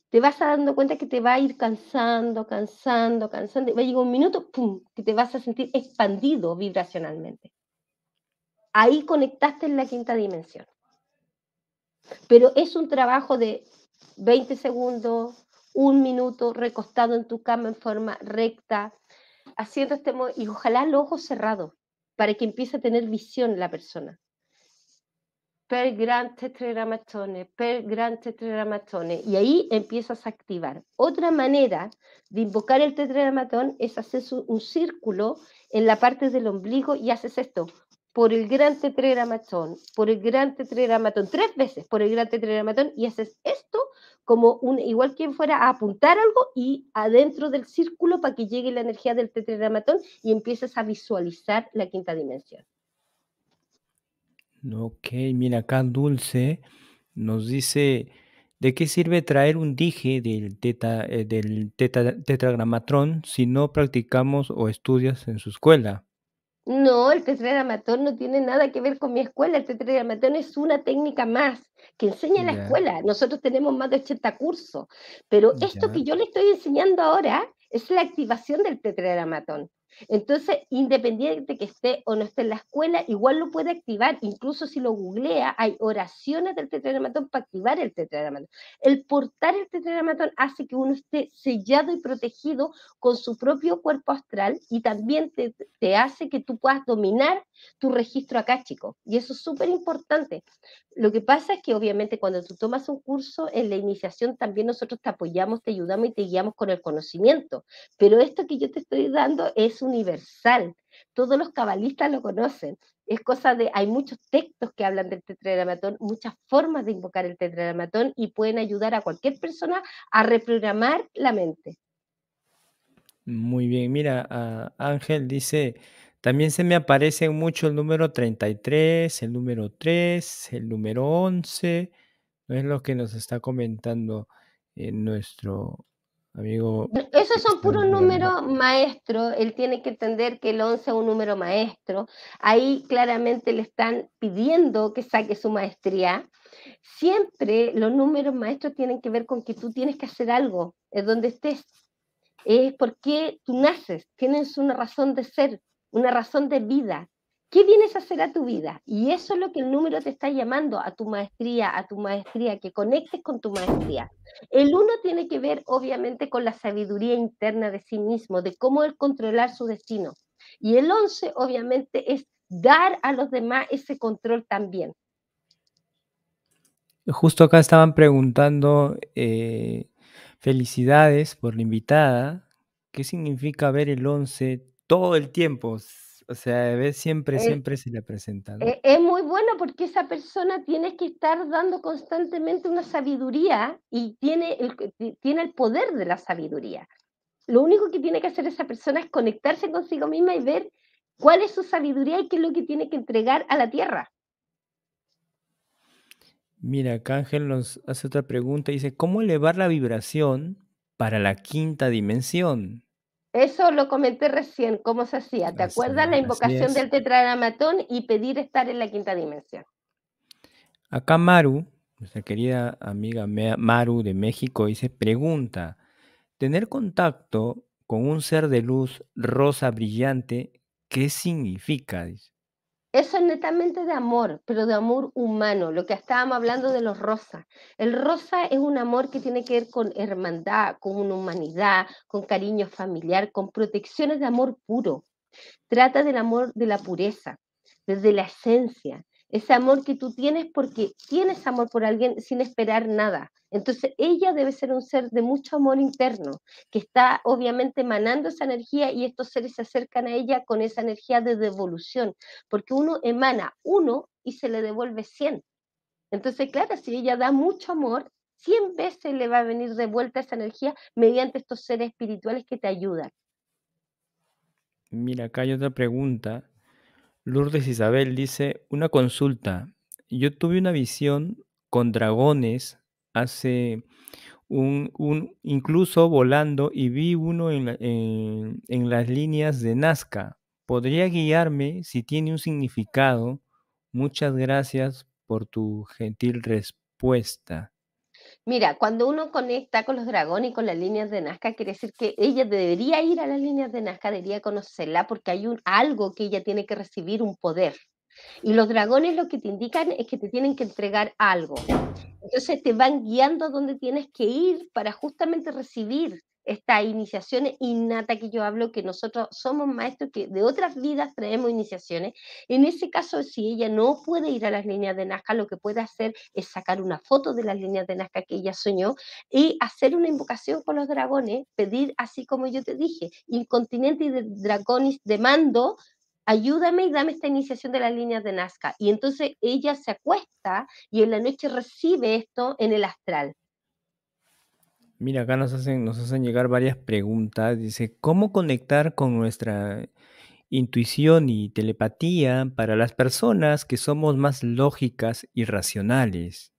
Te vas a dando cuenta que te va a ir cansando, cansando, cansando. Va a llegar un minuto, ¡pum!, que te vas a sentir expandido vibracionalmente. ahí conectaste en la quinta dimensión. Pero es un trabajo de 20 segundos, un minuto recostado en tu cama en forma recta, haciendo este y ojalá los ojos cerrados para que empiece a tener visión la persona. Per gran tetragramatone, per gran tetragramatone. Y ahí empiezas a activar. Otra manera de invocar el tetragramatón es hacer un círculo en la parte del ombligo y haces esto por el gran tetragramatón, por el gran tetragramatón, tres veces por el gran tetragramatón y haces esto como un, igual quien fuera a apuntar algo y adentro del círculo para que llegue la energía del tetragramatón y empieces a visualizar la quinta dimensión. Ok, mira acá Dulce nos dice, ¿de qué sirve traer un dije del, teta, eh, del tetragramatón si no practicamos o estudias en su escuela? No, el tetragramatón no tiene nada que ver con mi escuela. El tetragramatón es una técnica más que enseña la escuela. Nosotros tenemos más de 80 cursos, pero esto que yo le estoy enseñando ahora es la activación del tetragramatón. Entonces, independiente que esté o no esté en la escuela, igual lo puede activar. Incluso si lo googlea, hay oraciones del tetragramatón para activar el tetragramatón. El portar el tetragramatón hace que uno esté sellado y protegido con su propio cuerpo astral y también te, te hace que tú puedas dominar tu registro acá, chico. Y eso es súper importante. Lo que pasa es que obviamente cuando tú tomas un curso en la iniciación también nosotros te apoyamos, te ayudamos y te guiamos con el conocimiento. Pero esto que yo te estoy dando es universal. Todos los cabalistas lo conocen. Es cosa de, hay muchos textos que hablan del tetragramatón, muchas formas de invocar el tetragramatón y pueden ayudar a cualquier persona a reprogramar la mente. Muy bien, mira, Ángel dice, también se me aparece mucho el número 33, el número 3, el número 11. No es lo que nos está comentando eh, nuestro amigo. Esos son puros números maestros. Él tiene que entender que el 11 es un número maestro. Ahí claramente le están pidiendo que saque su maestría. Siempre los números maestros tienen que ver con que tú tienes que hacer algo, es donde estés. Es porque tú naces, tienes una razón de ser una razón de vida. ¿Qué vienes a hacer a tu vida? Y eso es lo que el número te está llamando a tu maestría, a tu maestría, que conectes con tu maestría. El uno tiene que ver, obviamente, con la sabiduría interna de sí mismo, de cómo él controlar su destino. Y el once, obviamente, es dar a los demás ese control también. Justo acá estaban preguntando, eh, felicidades por la invitada. ¿Qué significa ver el 11 todo el tiempo. O sea, siempre, siempre se le presenta. E, es muy bueno porque esa persona tiene que estar dando constantemente una sabiduría y tiene el, tiene el poder de la sabiduría. Lo único que tiene que hacer esa persona es conectarse consigo misma y ver cuál es su sabiduría y qué es lo que tiene que entregar a la tierra. Mira, acá Ángel nos hace otra pregunta. Dice, ¿cómo elevar la vibración para la quinta dimensión? Eso lo comenté recién, cómo se hacía. ¿Te acuerdas la invocación del tetragramatón y pedir estar en la quinta dimensión? Acá Maru, nuestra querida amiga Maru de México, dice, pregunta, ¿tener contacto con un ser de luz rosa brillante, qué significa? Dice. Eso es netamente de amor, pero de amor humano, lo que estábamos hablando de los rosas. El rosa es un amor que tiene que ver con hermandad, con una humanidad, con cariño familiar, con protecciones de amor puro. Trata del amor de la pureza, desde la esencia, ese amor que tú tienes porque tienes amor por alguien sin esperar nada. Entonces ella debe ser un ser de mucho amor interno, que está obviamente emanando esa energía y estos seres se acercan a ella con esa energía de devolución, porque uno emana uno y se le devuelve cien. Entonces, claro, si ella da mucho amor, cien veces le va a venir de vuelta esa energía mediante estos seres espirituales que te ayudan. Mira, acá hay otra pregunta Lourdes Isabel dice, una consulta. Yo tuve una visión con dragones hace un, incluso volando y vi uno en, en las líneas de Nazca. ¿Podría guiarme si tiene un significado? Muchas gracias por tu gentil respuesta. Mira, cuando uno conecta con los dragones y con las líneas de Nazca, quiere decir que ella debería ir a las líneas de Nazca, debería conocerla, porque hay un, algo que ella tiene que recibir, un poder. Y los dragones lo que te indican es que te tienen que entregar algo. Entonces te van guiando a donde tienes que ir para justamente recibir esta iniciación innata que yo hablo, que nosotros somos maestros que de otras vidas traemos iniciaciones. En ese caso, si ella no puede ir a las líneas de Nazca, lo que puede hacer es sacar una foto de las líneas de Nazca que ella soñó y hacer una invocación con los dragones, pedir, así como yo te dije, incontinente y de dragones de mando, ayúdame y dame esta iniciación de las líneas de Nazca. Y entonces ella se acuesta y en la noche recibe esto en el astral. Mira, acá nos hacen, nos hacen llegar varias preguntas. Dice, ¿cómo conectar con nuestra intuición y telepatía para las personas que somos más lógicas y racionales?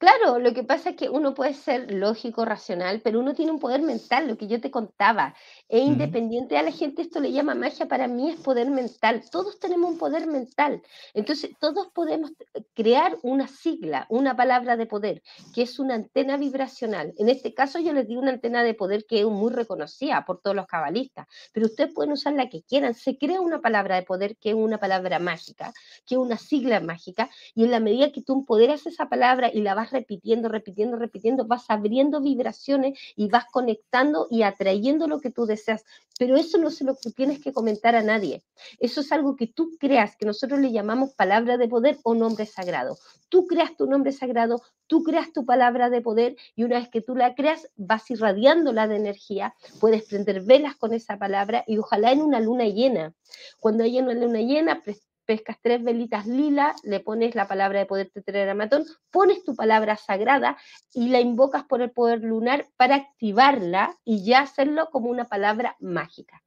Claro, lo que pasa es que uno puede ser lógico, racional, pero uno tiene un poder mental, lo que yo te contaba. Es independiente a la gente, esto le llama magia, para mí es poder mental. Todos tenemos un poder mental. Entonces, todos podemos crear una sigla, una palabra de poder, que es una antena vibracional. En este caso, yo les di una antena de poder que es muy reconocida por todos los cabalistas, pero ustedes pueden usar la que quieran. Se crea una palabra de poder que es una palabra mágica, que es una sigla mágica, y en la medida que tú empoderas esa palabra y la repitiendo, repitiendo, repitiendo, vas abriendo vibraciones y vas conectando y atrayendo lo que tú deseas. Pero eso no se lo tienes que comentar a nadie. Eso es algo que tú creas, que nosotros le llamamos palabra de poder o nombre sagrado. Tú creas tu nombre sagrado, tú creas tu palabra de poder y una vez que tú la creas, vas irradiándola de energía, puedes prender velas con esa palabra y ojalá en una luna llena. Cuando haya una luna llena, pescas tres velitas lila, le pones la palabra de poder tetragramatón, pones tu palabra sagrada y la invocas por el poder lunar para activarla y ya hacerlo como una palabra mágica.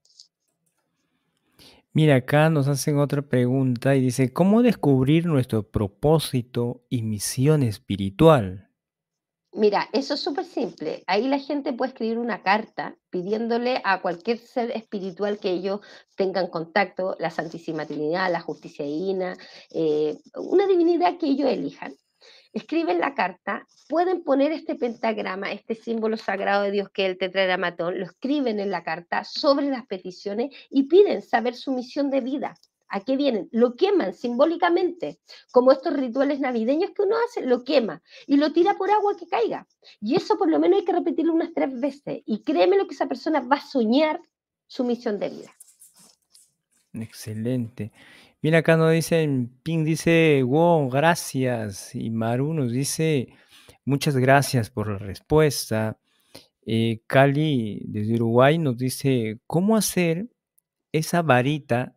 Mira, acá nos hacen otra pregunta y dice, ¿cómo descubrir nuestro propósito y misión espiritual? Mira, eso es súper simple. Ahí la gente puede escribir una carta pidiéndole a cualquier ser espiritual que ellos tengan contacto, la Santísima Trinidad, la Justicia Divina, eh, una divinidad que ellos elijan. Escriben la carta, pueden poner este pentagrama, este símbolo sagrado de Dios que es el tetragramatón, lo escriben en la carta sobre las peticiones y piden saber su misión de vida. ¿A qué vienen? Lo queman simbólicamente, como estos rituales navideños que uno hace, lo quema y lo tira por agua que caiga. Y eso por lo menos hay que repetirlo unas tres veces. Y créeme lo que esa persona va a soñar su misión de vida. Excelente. Mira, acá nos dice, Ping dice, wow, gracias. Y Maru nos dice, muchas gracias por la respuesta. Eh, Cali, desde Uruguay, nos dice, ¿cómo hacer esa varita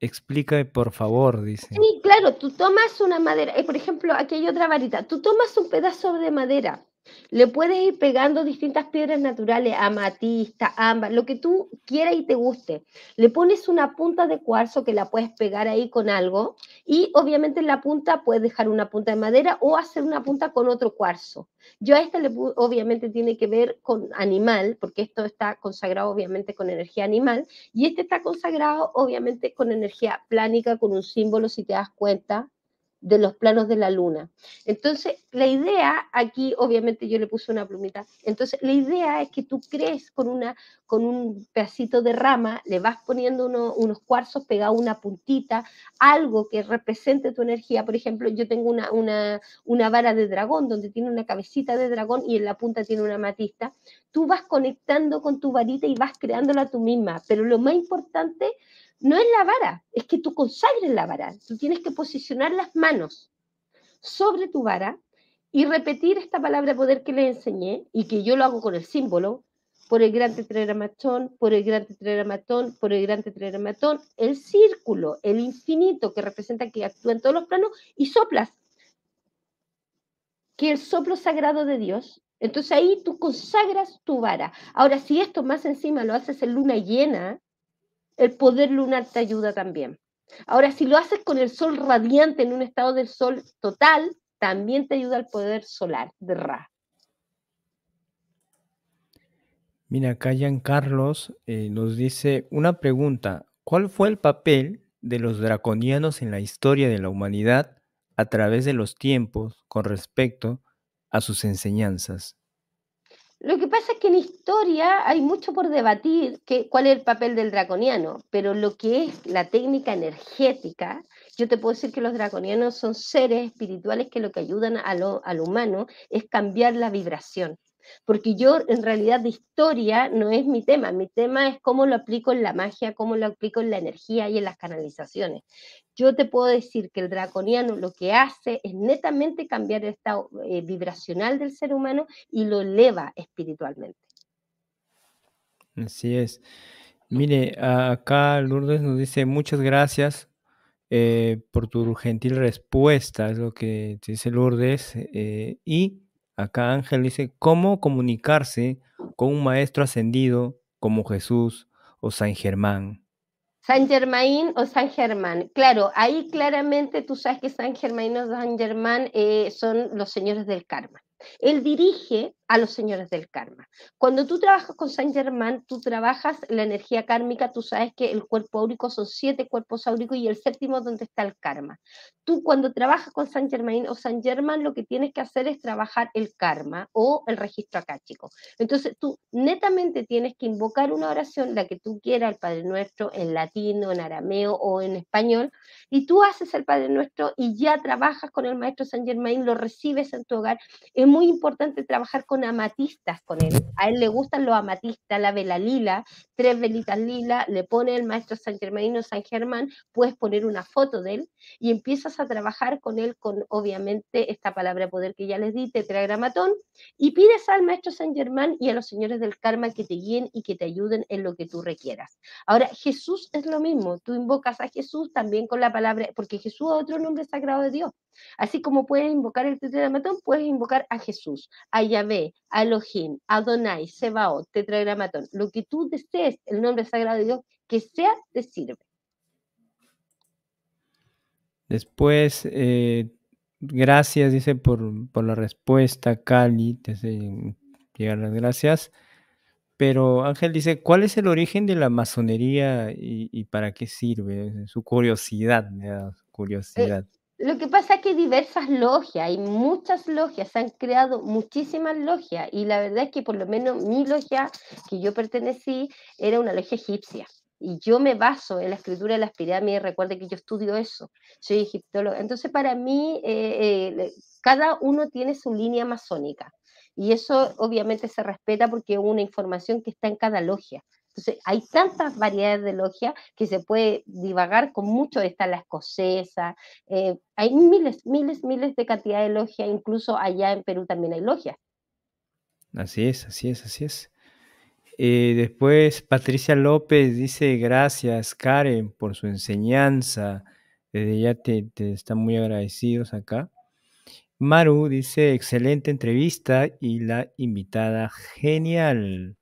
Explica, por favor, dice. Sí, claro, tú tomas una madera, eh, por ejemplo, aquí hay otra varita, tú tomas un pedazo de madera, le puedes ir pegando distintas piedras naturales, amatista, ámbar, lo que tú quieras y te guste. Le pones una punta de cuarzo que la puedes pegar ahí con algo y obviamente en la punta puedes dejar una punta de madera o hacer una punta con otro cuarzo. Yo a esta le obviamente tiene que ver con animal, porque esto está consagrado obviamente con energía animal y este está consagrado obviamente con energía plánica, con un símbolo, si te das cuenta, de los planos de la luna. Entonces, la idea, aquí obviamente yo le puse una plumita, entonces la idea es que tú crees con, una, con un pedacito de rama, le vas poniendo unos cuarzos pegados, una puntita, algo que represente tu energía. Por ejemplo, yo tengo una, una, una vara de dragón donde tiene una cabecita de dragón y en la punta tiene una matista. Tú vas conectando con tu varita y vas creándola tú misma, pero lo más importante no es la vara, es que tú consagres la vara. Tú tienes que posicionar las manos sobre tu vara y repetir esta palabra de poder que le enseñé y que yo lo hago con el símbolo, por el gran tetragramatón, por el gran tetragramatón, por el gran tetragramatón, el círculo, el infinito que representa que actúa en todos los planos y soplas. Que el soplo sagrado de Dios. Entonces ahí tú consagras tu vara. Ahora, si esto más encima lo haces en luna llena, el poder lunar te ayuda también. Ahora, si lo haces con el sol radiante en un estado del sol total, también te ayuda el poder solar de Ra. Mira, acá Carlos eh, nos dice una pregunta. ¿Cuál fue el papel de los draconianos en la historia de la humanidad a través de los tiempos con respecto a sus enseñanzas? Lo que pasa es que en historia hay mucho por debatir que, cuál es el papel del draconiano, pero lo que es la técnica energética, yo te puedo decir que los draconianos son seres espirituales que lo que ayudan a lo, al humano es cambiar la vibración. Porque yo en realidad de historia no es mi tema, mi tema es cómo lo aplico en la magia, cómo lo aplico en la energía y en las canalizaciones. Yo te puedo decir que el draconiano lo que hace es netamente cambiar el estado eh, vibracional del ser humano y lo eleva espiritualmente. Así es. Mire, acá Lourdes nos dice muchas gracias eh, por tu gentil respuesta, es lo que dice Lourdes. Eh, y acá Ángel dice, ¿cómo comunicarse con un maestro ascendido como Jesús o San Germán? San Germain o San Germán. Claro, ahí claramente tú sabes que San Germain o San Germán eh, son los señores del karma. Él dirige a los señores del karma. Cuando tú trabajas con San Germán, tú trabajas la energía kármica, tú sabes que el cuerpo áurico son siete cuerpos áuricos y el séptimo donde está el karma. Tú cuando trabajas con San Germain o San Germán, lo que tienes que hacer es trabajar el karma o el registro chico. Entonces tú netamente tienes que invocar una oración, la que tú quieras, el Padre Nuestro, en latino, en arameo o en español, y tú haces el Padre Nuestro y ya trabajas con el Maestro San Germain, lo recibes en tu hogar. Es muy importante trabajar con amatistas con él. A él le gustan los amatistas, la vela lila, tres velitas lila, le pone el maestro San Germaino San Germán, puedes poner una foto de él y empiezas a trabajar con él con obviamente esta palabra de poder que ya les di, tetragramatón, y pides al maestro San Germán y a los señores del karma que te guíen y que te ayuden en lo que tú requieras. Ahora, Jesús es lo mismo, tú invocas a Jesús también con la palabra, porque Jesús es otro nombre sagrado de Dios. Así como puedes invocar el tetragramatón, puedes invocar a Jesús, a Yahvé, a Elohim, Adonai, Sebaot, tetragramatón. Lo que tú desees, el nombre sagrado de Dios, que sea, te sirve. Después, eh, gracias, dice, por, la respuesta, Cali, te llegar las gracias. Pero Ángel dice, ¿cuál es el origen de la masonería y, para qué sirve? Su curiosidad, eh, curiosidad. Lo que pasa es que diversas logias, hay muchas logias, se han creado muchísimas logias y la verdad es que por lo menos mi logia que yo pertenecí era una logia egipcia y yo me baso en la escritura de las pirámides, recuerde que yo estudio eso, soy egiptólogo, entonces para mí eh, eh, cada uno tiene su línea masónica y eso obviamente se respeta porque es una información que está en cada logia. Entonces, hay tantas variedades de logia que se puede divagar con mucho. Está la escocesa, eh, hay miles, miles, miles de cantidad de logia, incluso allá en Perú también hay logia. Así es, así es, así es. Eh, después, Patricia López dice: Gracias, Karen, por su enseñanza. Desde ya te, te están muy agradecidos acá. Maru dice: Excelente entrevista y la invitada genial.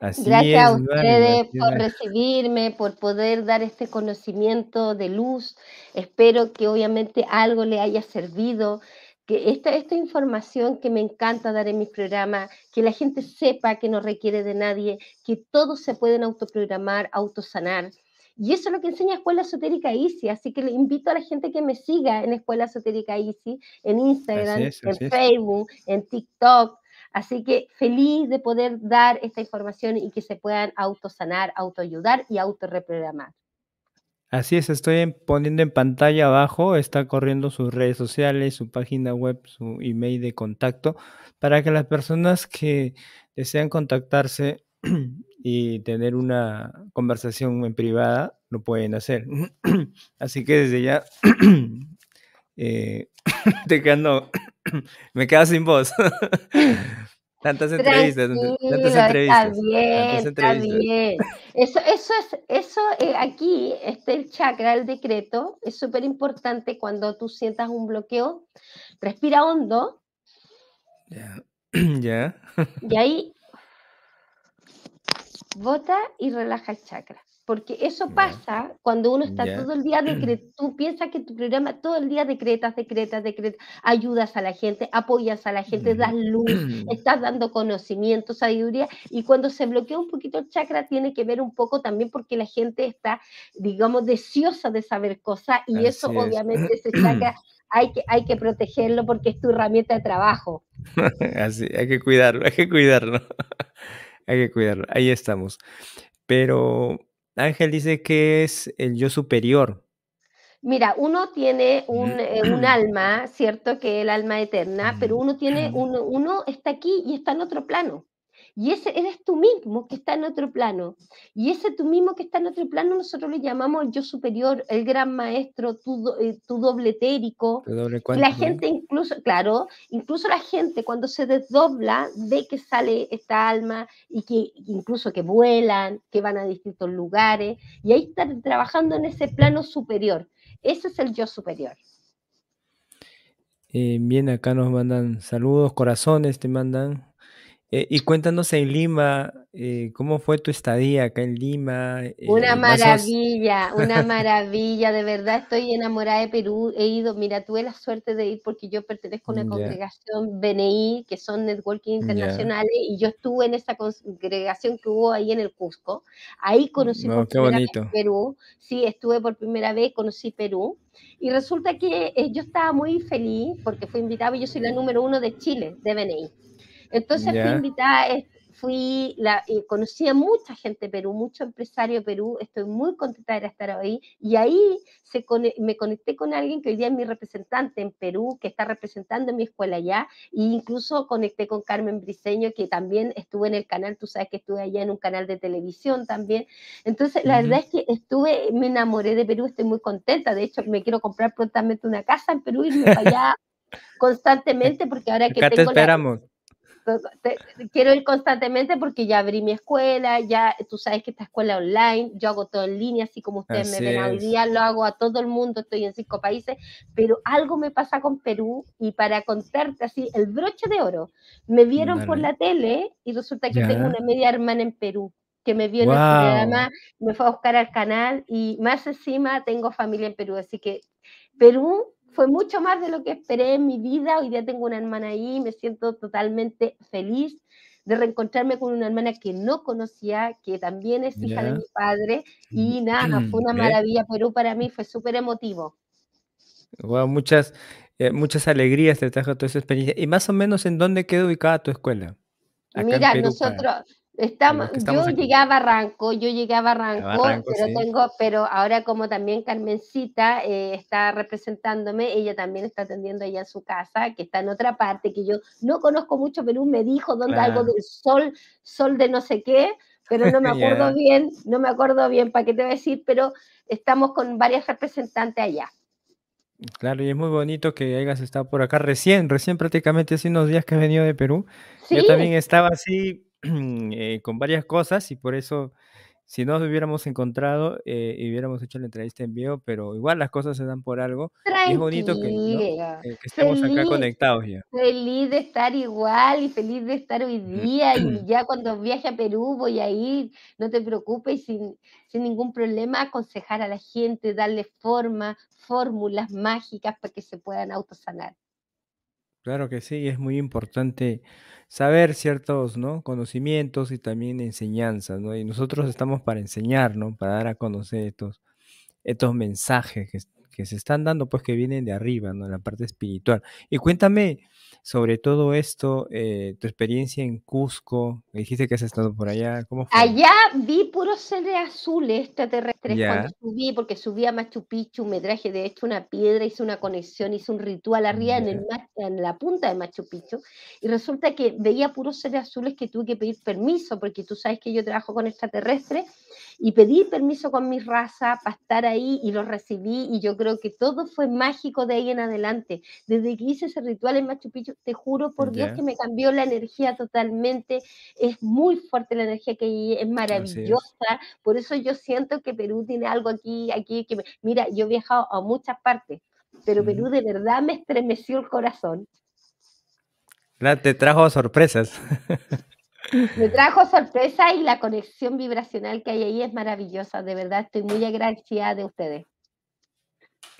Gracias a ustedes por recibirme, por poder dar este conocimiento de luz. Espero que obviamente algo le haya servido, que esta, esta información que me encanta dar en mis programas, que la gente sepa que no requiere de nadie, que todos se pueden autoprogramar, autosanar. Y eso es lo que enseña Escuela Esotérica Easy, así que le invito a la gente que me siga en Escuela Esotérica Easy, en Instagram, en Facebook, en TikTok, Así que feliz de poder dar esta información y que se puedan autosanar, autoayudar y autorreprogramar. Así es, estoy poniendo en pantalla abajo, está corriendo sus redes sociales, su página web, su email de contacto, para que las personas que desean contactarse <clears throat> y tener una conversación en privada lo pueden hacer. <clears throat> Así que desde ya, <clears throat> eh, te me quedo sin voz. <laughs> Tantas entrevistas, tantas entrevistas. Está bien, está bien. Eso, eso es, eso eh, aquí, este el chakra, el decreto, es súper importante cuando tú sientas un bloqueo. Respira hondo. Ya. <clears throat> Ya. y ahí bota y relaja el chakra porque eso pasa cuando uno está todo el día decretando, <clears throat> tú piensas que tu programa todo el día decretas, decretas, decretas, ayudas a la gente, apoyas a la gente, das luz, <clears throat> estás dando conocimiento, sabiduría, y cuando se bloquea un poquito el chakra tiene que ver un poco también porque la gente está, digamos, deseosa de saber cosas, y eso obviamente ese <clears throat> chakra hay que, hay que protegerlo porque es tu herramienta de trabajo. <laughs> Así, hay que cuidarlo, hay que cuidarlo. <laughs> hay que cuidarlo. Ahí estamos. Pero Ángel dice que es el yo superior. Mira, uno tiene un, eh, alma, ¿cierto? Que es el alma eterna, pero uno tiene, uno, uno está aquí y está en otro plano. Y ese eres tú mismo que está en otro plano. Y ese tú mismo que está en otro plano nosotros le llamamos el yo superior, el gran maestro, tu, eh, tu doble etérico. la gente incluso, claro, incluso la gente cuando se desdobla ve que sale esta alma y que incluso que vuelan, que van a distintos lugares. Y ahí están trabajando en ese plano superior. Ese es el yo superior. Eh, bien, acá nos mandan saludos, corazones, te mandan. Eh, y cuéntanos en Lima, eh, ¿cómo fue tu estadía acá en Lima? Una maravilla, una <laughs> maravilla, de verdad estoy enamorada de Perú. He ido, mira, tuve la suerte de ir porque yo pertenezco a una congregación BNI, que son Networking Internacionales, y yo estuve en esa congregación que hubo ahí en el Cusco. Ahí conocí por primera vez Perú. Sí, estuve por primera vez, conocí Perú. Y resulta que eh, yo estaba muy feliz porque fui invitada, yo soy la número uno de Chile, de BNI. Entonces fui invitada, fui, la, conocí a mucha gente de Perú, mucho empresario de Perú, estoy muy contenta de estar ahí, y ahí se me conecté con alguien que hoy día es mi representante en Perú, que está representando mi escuela allá, e incluso conecté con Carmen Briseño, que también estuve en el canal, tú sabes que estuve allá en un canal de televisión también, entonces la verdad es que estuve, me enamoré de Perú, estoy muy contenta, de hecho me quiero comprar prontamente una casa en Perú, y irme para allá <laughs> constantemente, porque ahora que Acá te esperamos quiero ir constantemente porque ya abrí mi escuela, ya tú sabes que esta escuela online, yo hago todo en línea, así como ustedes me ven hoy día, lo hago a todo el mundo, estoy en cinco países, pero algo me pasa con Perú y para contarte así, el broche de oro, me vieron por la tele y resulta que tengo una media hermana en Perú que me vio en el programa, me fue a buscar al canal y más encima tengo familia en Perú, así que Perú fue mucho más de lo que esperé en mi vida. Hoy día tengo una hermana ahí, me siento totalmente feliz de reencontrarme con una hermana que no conocía, que también es hija de mi padre. Y nada, fue una <clears throat> maravilla. Perú para mí fue súper emotivo. Wow, muchas, eh, muchas alegrías te trajo toda esa experiencia. ¿Y más o menos en dónde quedó ubicada tu escuela? Mira, nosotros, Estamos, yo llegué a Barranco, yo llegué a Barranco, pero tengo, pero ahora como también Carmencita eh, está representándome, ella también está atendiendo allá en su casa, que está en otra parte, que yo no conozco mucho Perú, me dijo dónde algo del sol, sol de no sé qué, pero no me <laughs> acuerdo bien, no me acuerdo bien para qué te voy a decir, pero estamos con varias representantes allá. Claro, y es muy bonito que hayas estado por acá recién, recién prácticamente hace unos días que he venido de Perú. Yo también estaba así <clears throat> Eh, con varias cosas y por eso, si no nos hubiéramos encontrado eh, y hubiéramos hecho la entrevista en vivo, pero igual las cosas se dan por algo. Y es bonito que, estemos acá conectados ya. Feliz de estar igual y feliz de estar hoy día y <clears throat> ya cuando viaje a Perú voy a ir, no te preocupes, sin, sin ningún problema, aconsejar a la gente, darle forma, fórmulas mágicas para que se puedan autosanar. Claro que sí, es muy importante saber ciertos, ¿no? conocimientos y también enseñanzas, ¿no? Y nosotros estamos para enseñar, ¿no? Para dar a conocer estos, estos mensajes que, que se están dando, pues que vienen de arriba, ¿no? En la parte espiritual. Y cuéntame, sobre todo esto, eh, tu experiencia en Cusco, me dijiste que has estado por allá, ¿cómo fue? Allá vi puros seres azules extraterrestres cuando subí, porque subí a Machu Picchu, me traje de hecho una piedra, hice una conexión, hice un ritual arriba en, en, la punta de Machu Picchu, y resulta que veía puros seres azules que tuve que pedir permiso, porque tú sabes que yo trabajo con extraterrestres, y pedí permiso con mi raza para estar ahí y lo recibí, y yo creo que todo fue mágico de ahí en adelante. Desde que hice ese ritual en Machu Picchu, te juro por Dios que me cambió la energía totalmente. Es muy fuerte la energía que hay, es maravillosa. Por eso yo siento que Perú tiene algo aquí, aquí que mira, yo he viajado a muchas partes, pero Perú de verdad me estremeció el corazón. te trajo sorpresas. <laughs> <laughs> Me trajo sorpresa y la conexión vibracional que hay ahí es maravillosa. De verdad, estoy muy agradecida de ustedes.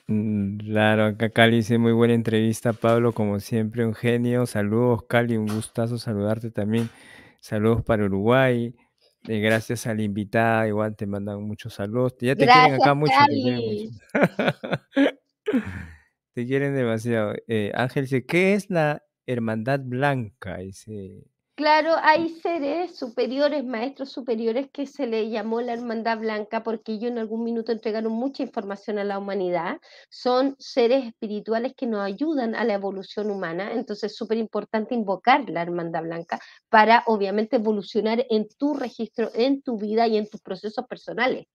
Mm, claro, acá Cali hice muy buena entrevista, Pablo, como siempre, un genio. Saludos, Cali, un gustazo saludarte también. Saludos para Uruguay. Eh, gracias a la invitada, igual te mandan muchos saludos. Ya te quieren acá mucho. <laughs> te quieren demasiado. Eh, Ángel dice, ¿qué es la hermandad blanca? Dice, Claro, hay seres superiores, maestros superiores que se le llamó la Hermandad Blanca porque ellos en algún minuto entregaron mucha información a la humanidad. Son seres espirituales que nos ayudan a la evolución humana, entonces es súper importante invocar la Hermandad Blanca para obviamente evolucionar en tu registro, en tu vida y en tus procesos personales.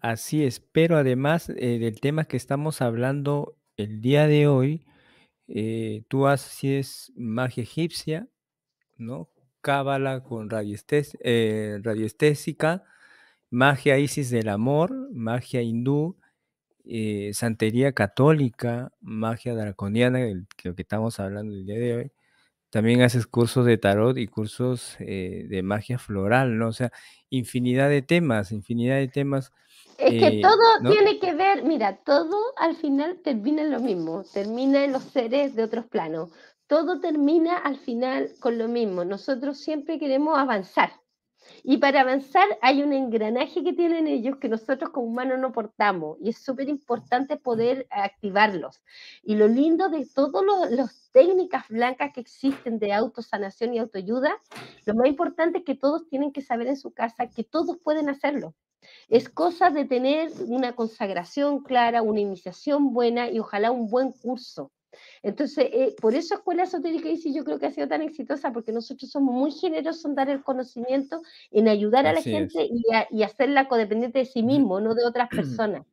Así es, pero además eh, del tema que estamos hablando el día de hoy, eh, tú haces magia egipcia, ¿no? Cábala con eh, radioestésica, magia Isis del amor, magia hindú, eh, santería católica, magia draconiana, de lo que estamos hablando el día de hoy. También haces cursos de tarot y cursos de magia floral, ¿no? O sea, infinidad de temas, infinidad de temas es que eh, todo tiene que ver, mira, todo al final termina en lo mismo, termina en los seres de otros planos. Todo termina al final con lo mismo. Nosotros siempre queremos avanzar. Y para avanzar hay un engranaje que tienen ellos que nosotros como humanos no portamos y es súper importante poder activarlos. Y lo lindo de todas las técnicas blancas que existen de autosanación y autoayuda, lo más importante es que todos tienen que saber en su casa que todos pueden hacerlo. Es cosa de tener una consagración clara, una iniciación buena y ojalá un buen curso. Entonces, eh, por eso Escuela Esotérica dice, yo creo que ha sido tan exitosa, porque nosotros somos muy generosos en dar el conocimiento, en ayudar a la gente y, hacerla codependiente de sí mismo, no de otras <clears throat> personas.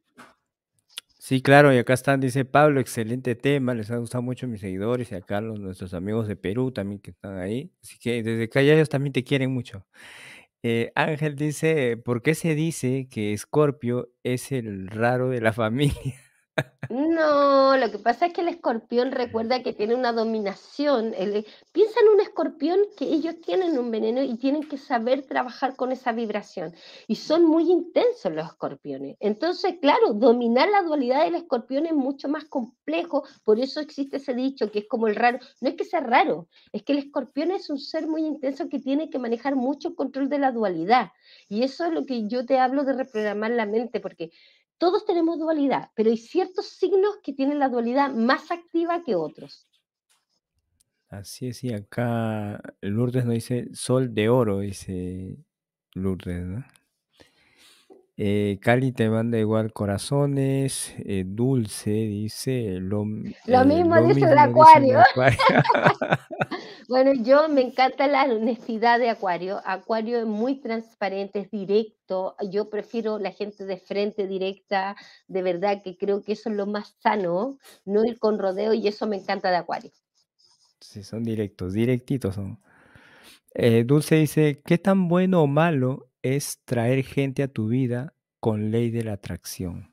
Sí, claro, y acá están, dice Pablo, excelente tema, les ha gustado mucho a mis seguidores y a Carlos, nuestros amigos de Perú también que están ahí. Así que desde acá ellos también te quieren mucho. Eh, Ángel dice, ¿por qué se dice que Escorpio es el raro de la familia? No, lo que pasa es que el escorpión recuerda que tiene una dominación. piensa en un escorpión que ellos tienen un veneno y tienen que saber trabajar con esa vibración. Y son muy intensos los escorpiones. Entonces, claro, dominar la dualidad del escorpión es mucho más complejo. Por eso existe ese dicho que es como el raro. No es que sea raro, es que el escorpión es un ser muy intenso que tiene que manejar mucho control de la dualidad. Y eso es lo que yo te hablo de reprogramar la mente, porque todos tenemos dualidad, pero hay ciertos signos que tienen la dualidad más activa que otros. Así es, y acá Lourdes nos dice sol de oro, dice Lourdes, ¿no? Eh, Cali te manda igual corazones, eh, dulce, dice lo, lo mismo dice el acuario. <laughs> Bueno, yo me encanta la honestidad de Acuario. Acuario es muy transparente, es directo. Yo prefiero la gente de frente, directa. De verdad que creo que eso es lo más sano, no ir con rodeo y eso me encanta de Acuario. Sí, son directos, directitos son. Eh, Dulce dice, ¿qué tan bueno o malo es traer gente a tu vida con ley de la atracción?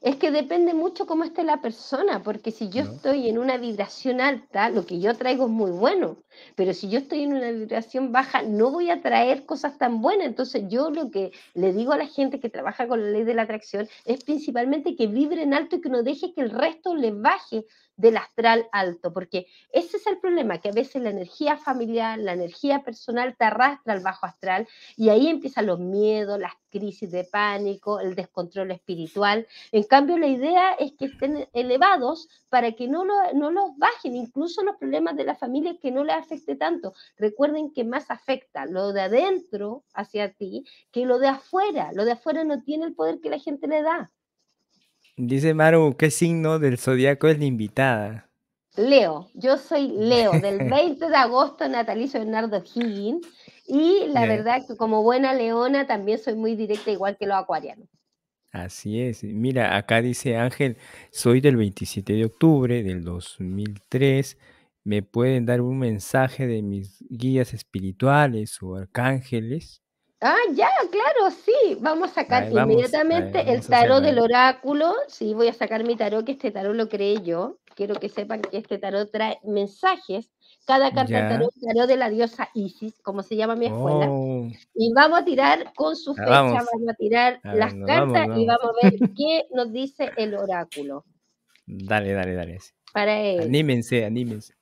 Es que depende mucho cómo esté la persona, porque si yo estoy en una vibración alta, lo que yo traigo es muy bueno, pero si yo estoy en una vibración baja, no voy a traer cosas tan buenas. Entonces yo lo que le digo a la gente que trabaja con la ley de la atracción es principalmente que vibre en alto y que no deje que el resto le baje del astral alto, porque ese es el problema, que a veces la energía familiar, la energía personal te arrastra al bajo astral y ahí empiezan los miedos, las crisis de pánico, el descontrol espiritual. En cambio, la idea es que estén elevados para que no, no los bajen, incluso los problemas de la familia que no les afecte tanto. Recuerden que más afecta lo de adentro hacia ti que lo de afuera. Lo de afuera no tiene el poder que la gente le da. Dice Maru, ¿qué signo del zodiaco es la invitada? Leo, yo soy Leo, <laughs> del 20 de agosto, natalicio Bernardo Higgins, y la verdad que como buena leona también soy muy directa, igual que los acuarianos. Así es. Mira, acá dice Ángel, soy del 27 de octubre del 2003. ¿Me pueden dar un mensaje de mis guías espirituales o arcángeles? Ah, ya, claro, sí. Vamos a sacar inmediatamente el tarot del oráculo. Sí, voy a sacar mi tarot, que este tarot lo creé yo. Quiero que sepan que este tarot trae mensajes. Cada carta del tarot, tarot de la diosa Isis, como se llama mi escuela. Oh. Y vamos a tirar con su fecha, vamos, a tirar las cartas y vamos a ver qué nos dice el oráculo. <laughs> Dale, dale, dale. Para él. Anímense, anímense.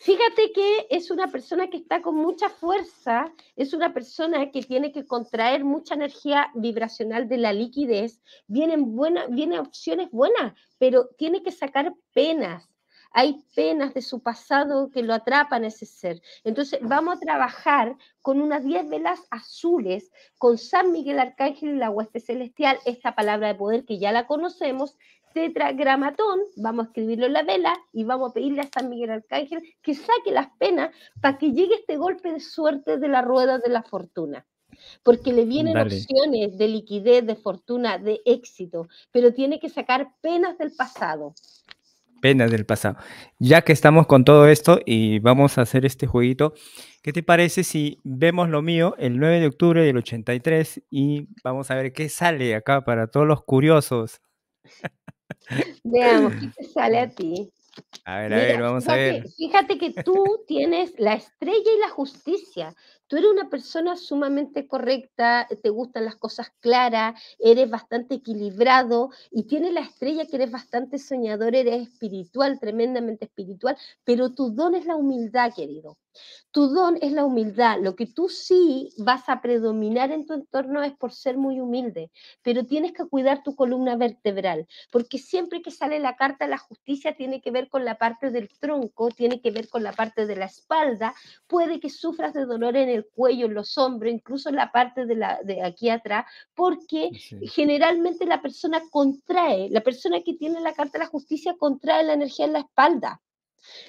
Fíjate que es una persona que está con mucha fuerza, es una persona que tiene que contraer mucha energía vibracional de la liquidez. Vienen, buenas, vienen opciones buenas, pero tiene que sacar penas. Hay penas de su pasado que lo atrapan ese ser. Entonces vamos a trabajar con unas 10 velas azules, con San Miguel Arcángel y la hueste celestial, esta palabra de poder que ya la conocemos, tetragramatón, vamos a escribirlo en la vela y vamos a pedirle a San Miguel Arcángel que saque las penas para que llegue este golpe de suerte de la rueda de la fortuna. Porque le vienen opciones de liquidez, de fortuna, de éxito, pero tiene que sacar penas del pasado. Penas del pasado. Ya que estamos con todo esto y vamos a hacer este jueguito, ¿qué te parece si vemos lo mío el 9 de octubre del 83 y vamos a ver qué sale acá para todos los curiosos? <laughs> Veamos, ¿qué <laughs> te sale a ti? A ver, a ver, vamos a ver. Fíjate que tú tienes la estrella y la justicia. Tú eres una persona sumamente correcta, te gustan las cosas claras, eres bastante equilibrado y tienes la estrella que eres bastante soñador, eres espiritual, tremendamente espiritual, pero tu don es la humildad, querido. Tu don es la humildad. Lo que tú sí vas a predominar en tu entorno es por ser muy humilde, pero tienes que cuidar tu columna vertebral, porque siempre que sale la carta la justicia tiene que ver con la parte del tronco, tiene que ver con la parte de la espalda, puede que sufras de dolor en el cuello, en los hombros, incluso en la parte de, la, de aquí atrás, porque generalmente la persona contrae, la persona que tiene la carta de la justicia contrae la energía en la espalda.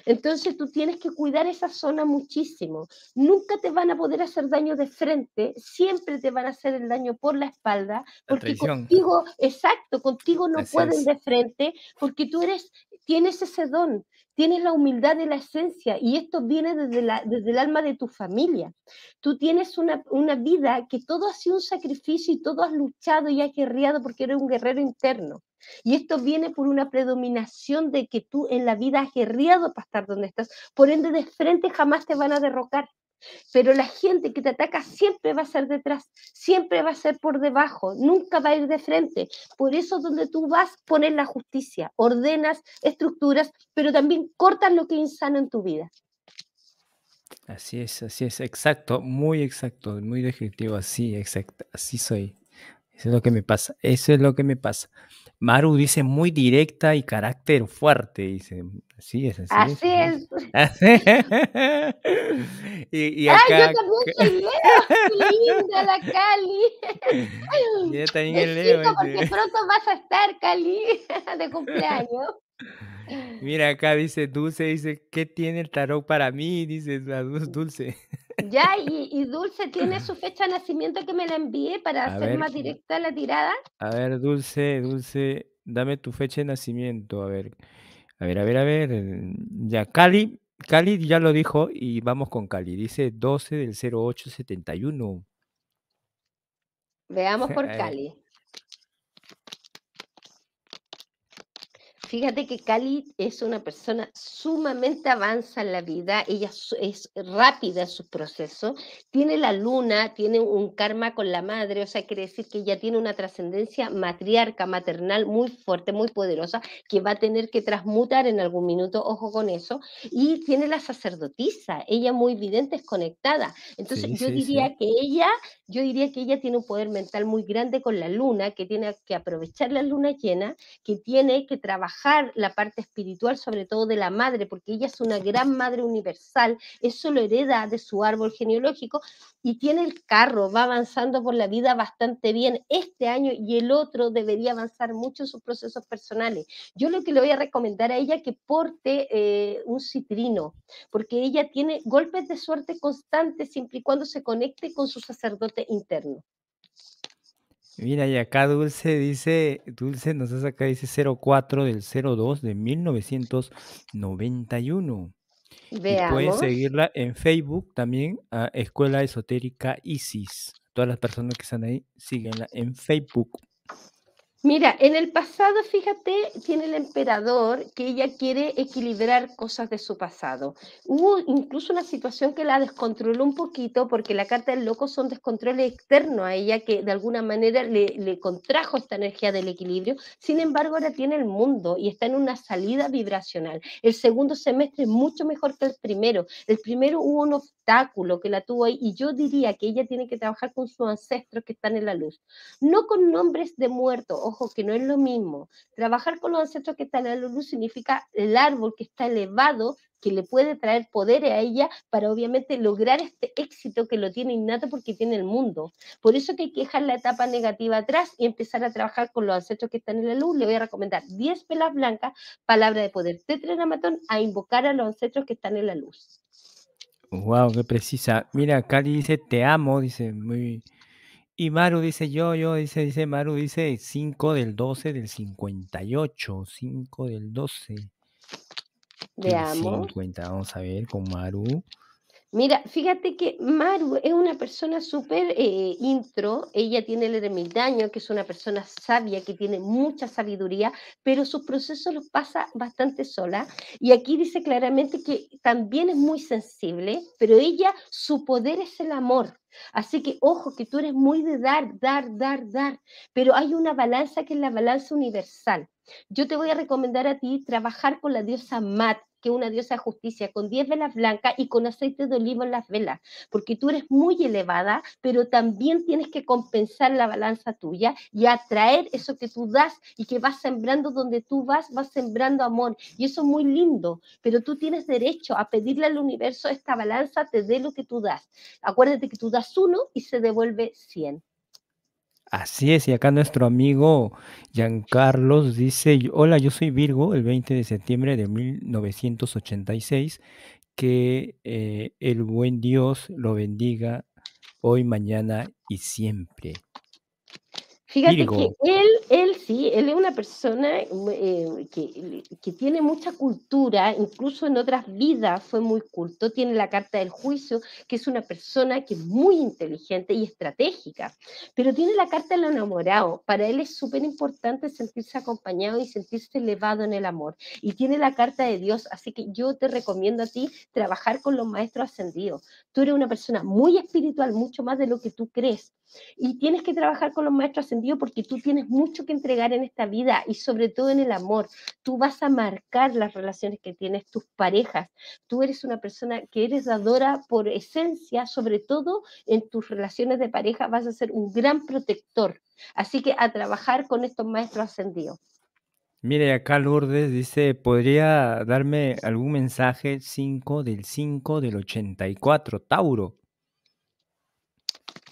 Entonces tú tienes que cuidar esa zona muchísimo. Nunca te van a poder hacer daño de frente, siempre te van a hacer el daño por la espalda, porque contigo, exacto, contigo no pueden de frente, porque tú eres, tienes ese don, tienes la humildad de la esencia y esto viene desde, la, desde el alma de tu familia. Tú tienes una, una, vida que todo ha sido un sacrificio y todo has luchado y has guerreado porque eres un guerrero interno. Y esto viene por una predominación de que tú en la vida has guerreado para estar donde estás. Por ende, de frente jamás te van a derrocar. Pero la gente que te ataca siempre va a ser detrás, siempre va a ser por debajo, nunca va a ir de frente. Por eso donde tú vas, pones la justicia, ordenas estructuras, pero también cortas lo que es insano en tu vida. Así es, así es, exacto, muy exacto, muy descriptivo, así, exacto, así soy. Eso es lo que me pasa, eso es lo que me pasa. Maru dice muy directa y carácter fuerte, dice. Así es, así, así es. <laughs> y, y acá... ¡Ay, yo también <laughs> soy Leo! linda la Cali! Yo también Leo. porque pronto vas a estar, Cali, <laughs> de cumpleaños. Mira, acá dice Dulce, dice, ¿qué tiene el tarot para mí? Dice Dulce. Ya, <laughs> y, Dulce tiene su fecha de nacimiento que me la envíe para hacer más directa la tirada. A ver, Dulce, Dulce, dame tu fecha de nacimiento. A ver, a ver, a ver, a ver. Ya, Cali, Cali ya lo dijo y vamos con Cali. Dice 12 del 0871. Veamos <laughs> por Cali. Fíjate que Cali es una persona sumamente avanza en la vida, ella es rápida en su proceso, tiene la luna, tiene un karma con la madre, o sea, quiere decir que ella tiene una trascendencia matriarca, maternal muy fuerte, muy poderosa, que va a tener que transmutar en algún minuto, ojo con eso, y tiene la sacerdotisa, ella muy vidente, es conectada. Entonces yo diría que ella, yo diría que ella tiene un poder mental muy grande con la luna, que tiene que aprovechar la luna llena, que tiene que trabajar la parte espiritual, sobre todo de la madre, porque ella es una gran madre universal, eso lo hereda de su árbol genealógico y tiene el carro, va avanzando por la vida bastante bien este año y el otro debería avanzar mucho en sus procesos personales. Yo lo que le voy a recomendar a ella que porte eh, un citrino, porque ella tiene golpes de suerte constantes siempre y cuando se conecte con su sacerdote interno. Mira, y acá Dulce dice, Dulce nos hace acá, dice 04 del 02 de 1991. Veamos. Y pueden seguirla en Facebook también, a Escuela Esotérica Isis. Todas las personas que están ahí, síguenla en Facebook. Mira, en el pasado, fíjate, tiene el emperador que ella quiere equilibrar cosas de su pasado. Hubo incluso una situación que la descontroló un poquito porque la carta del loco son descontroles externos a ella que de alguna manera le, le contrajo esta energía del equilibrio. Sin embargo, ahora tiene el mundo y está en una salida vibracional. El segundo semestre es mucho mejor que el primero. El primero hubo un obstáculo que la tuvo ahí y yo diría que ella tiene que trabajar con sus ancestros que están en la luz. No con nombres de muertos ojo, que no es lo mismo. Trabajar con los ancestros que están en la luz significa el árbol que está elevado, que le puede traer poder a ella para obviamente lograr este éxito que lo tiene innato porque tiene el mundo. Por eso que hay que dejar la etapa negativa atrás y empezar a trabajar con los ancestros que están en la luz. Le voy a recomendar 10 pelas blancas, palabra de poder, tetranamatón, a invocar a los ancestros que están en la luz. Wow, qué precisa. Mira, Cali dice te amo, dice muy y Maru dice yo, yo, dice, dice Maru, dice 5 del 12 del 58, 5 del 12. Veamos. 50, vamos a ver con Maru. Mira, fíjate que Maru es una persona súper eh, intro, ella tiene el ermitaño, que es una persona sabia, que tiene mucha sabiduría, pero sus procesos los pasa bastante sola. Y aquí dice claramente que también es muy sensible, pero ella, su poder es el amor. Así que ojo, que tú eres muy de dar, dar, dar, dar, pero hay una balanza que es la balanza universal. Yo te voy a recomendar a ti trabajar con la diosa Mat, que una diosa de justicia, con 10 velas blancas y con aceite de olivo en las velas, porque tú eres muy elevada, pero también tienes que compensar la balanza tuya y atraer eso que tú das y que vas sembrando donde tú vas, vas sembrando amor. Y eso es muy lindo, pero tú tienes derecho a pedirle al universo esta balanza te dé lo que tú das. Acuérdate que tú das uno y se devuelve 100. Así es, y acá nuestro amigo Giancarlos dice, hola, yo soy Virgo, el 20 de septiembre de 1986, que eh, el buen Dios lo bendiga hoy, mañana y siempre. Fíjate que él, él sí, él es una persona eh, que, que, tiene mucha cultura, incluso en otras vidas fue muy culto, tiene la carta del juicio, que es una persona que es muy inteligente y estratégica, pero tiene la carta del enamorado, para él es súper importante sentirse acompañado y sentirse elevado en el amor, y tiene la carta de Dios, así que yo te recomiendo a ti trabajar con los maestros ascendidos, tú eres una persona muy espiritual, mucho más de lo que tú crees, y tienes que trabajar con los maestros ascendidos porque tú tienes mucho que entregar en esta vida y sobre todo en el amor. Tú vas a marcar las relaciones que tienes, tus parejas. Tú eres una persona que eres dadora por esencia, sobre todo en tus relaciones de pareja vas a ser un gran protector. Así que a trabajar con estos maestros ascendidos. Mire, acá Lourdes dice, ¿podría darme algún mensaje 5 del 5 del 84, Tauro?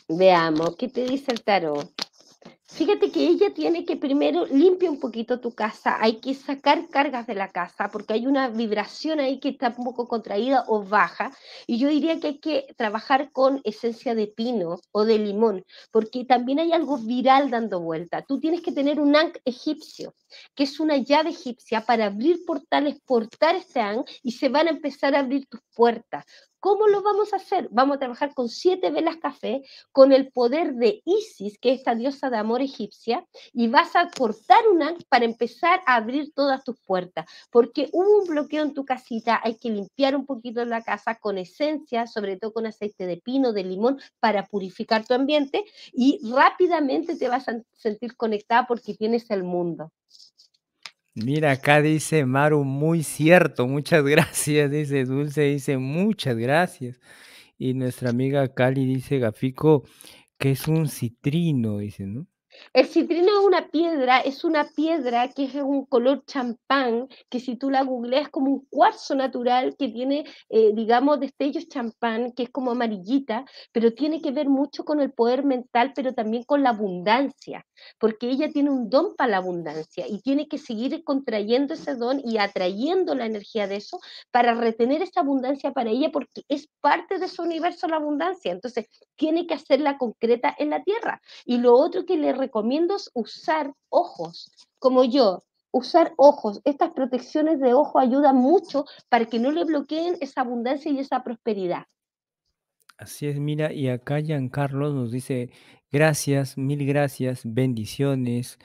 Veamos, ¿qué te dice el tarot? Fíjate que ella tiene que primero limpia un poquito tu casa, hay que sacar cargas de la casa porque hay una vibración ahí que está un poco contraída o baja y yo diría que hay que trabajar con esencia de pino o de limón porque también hay algo viral dando vuelta. Tú tienes que tener un ankh egipcio, que es una llave egipcia para abrir portales, portar este ankh y se van a empezar a abrir tus puertas. ¿Cómo lo vamos a hacer? Vamos a trabajar con siete velas café, con el poder de Isis, que es esta diosa de amor egipcia, y vas a cortar una para empezar a abrir todas tus puertas, porque hubo un bloqueo en tu casita, hay que limpiar un poquito la casa con esencia, sobre todo con aceite de pino, de limón, para purificar tu ambiente, y rápidamente te vas a sentir conectada porque tienes el mundo. Mira, acá dice Maru, muy cierto, muchas <laughs> gracias, dice Dulce, dice muchas gracias. Y nuestra amiga Cali dice, Gafico, que es un citrino, dice, ¿no? El citrino es una piedra, es una piedra que es un color champán, que si tú la googleas como un cuarzo natural que tiene, eh, digamos, destellos champán, que es como amarillita, pero tiene que ver mucho con el poder mental, pero también con la abundancia, porque ella tiene un don para la abundancia y tiene que seguir contrayendo ese don y atrayendo la energía de eso para retener esa abundancia para ella, porque es parte de su universo la abundancia, entonces tiene que hacerla concreta en la tierra. Y lo otro que le recomiendo usar ojos, como yo, usar ojos. Estas protecciones de ojo ayudan mucho para que no le bloqueen esa abundancia y esa prosperidad. Así es, mira, y acá Carlos nos dice, gracias, mil gracias, bendiciones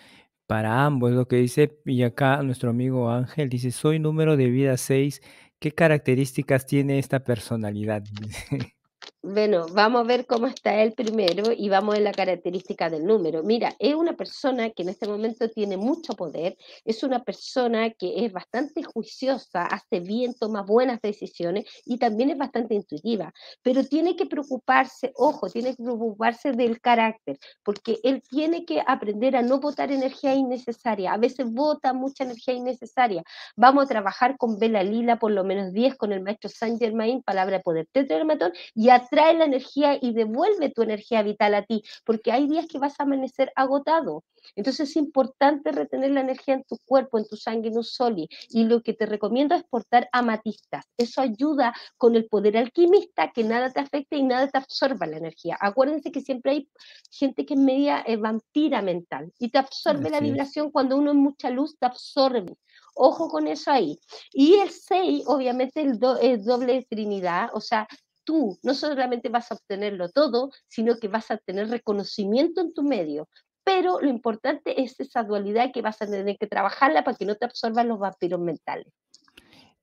para ambos, lo que dice, y acá nuestro amigo Ángel dice, soy número de vida 6, ¿qué características tiene esta personalidad? <laughs> Bueno, vamos a ver cómo está él primero y vamos a la característica del número. Mira, es una persona que en este momento tiene mucho poder, es una persona que es bastante juiciosa, hace bien, toma buenas decisiones y también es bastante intuitiva, pero tiene que preocuparse, ojo, tiene que preocuparse del carácter, porque él tiene que aprender a no botar energía innecesaria. A veces bota mucha energía innecesaria. Vamos a trabajar con Vela Lila, por lo menos 10, con el maestro Saint Germain, palabra de poder, tetragramatón, y a trae la energía y devuelve tu energía vital a ti, porque hay días que vas a amanecer agotado. Entonces es importante retener la energía en tu cuerpo, en tu sangre, en un soli. Y lo que te recomiendo es portar amatistas. Eso ayuda con el poder alquimista, que nada te afecte y nada te absorba la energía. Acuérdense que siempre hay gente que es media eh, vampira mental y te absorbe la vibración cuando uno es mucha luz, te absorbe. Ojo con eso ahí. Y el 6, obviamente, el, el doble trinidad, o sea, tú no solamente vas a obtenerlo todo, sino que vas a tener reconocimiento en tu medio. Pero lo importante es esa dualidad que vas a tener que trabajarla para que no te absorban los vampiros mentales.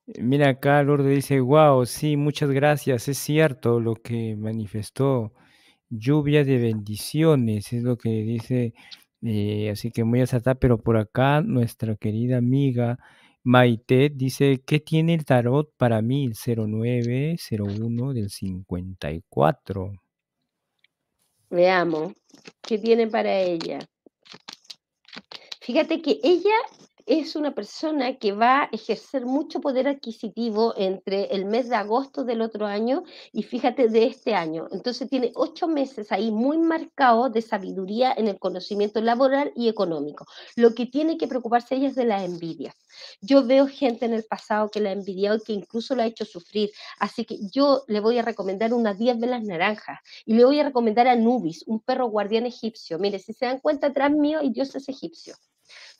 Eh, mira acá, Lourdes dice, wow, sí, muchas gracias, es cierto lo que manifestó. Lluvia de bendiciones, es lo que dice, eh, así que muy acertada, pero por acá nuestra querida amiga Maite dice, ¿qué tiene el tarot para mí? El 0901 del 54. Veamos, ¿qué tiene para ella? Fíjate que ella es una persona que va a ejercer mucho poder adquisitivo entre el mes de agosto del otro año y fíjate de este año. Entonces tiene ocho meses ahí muy marcados de sabiduría en el conocimiento laboral y económico. Lo que tiene que preocuparse ella es de las envidias. Yo veo gente en el pasado que la ha envidiado y que incluso la ha hecho sufrir. Así que yo le voy a recomendar unas 10 velas naranjas y le voy a recomendar a Nubis, un perro guardián egipcio. Mire, si se dan cuenta atrás mío, y Dios es egipcio.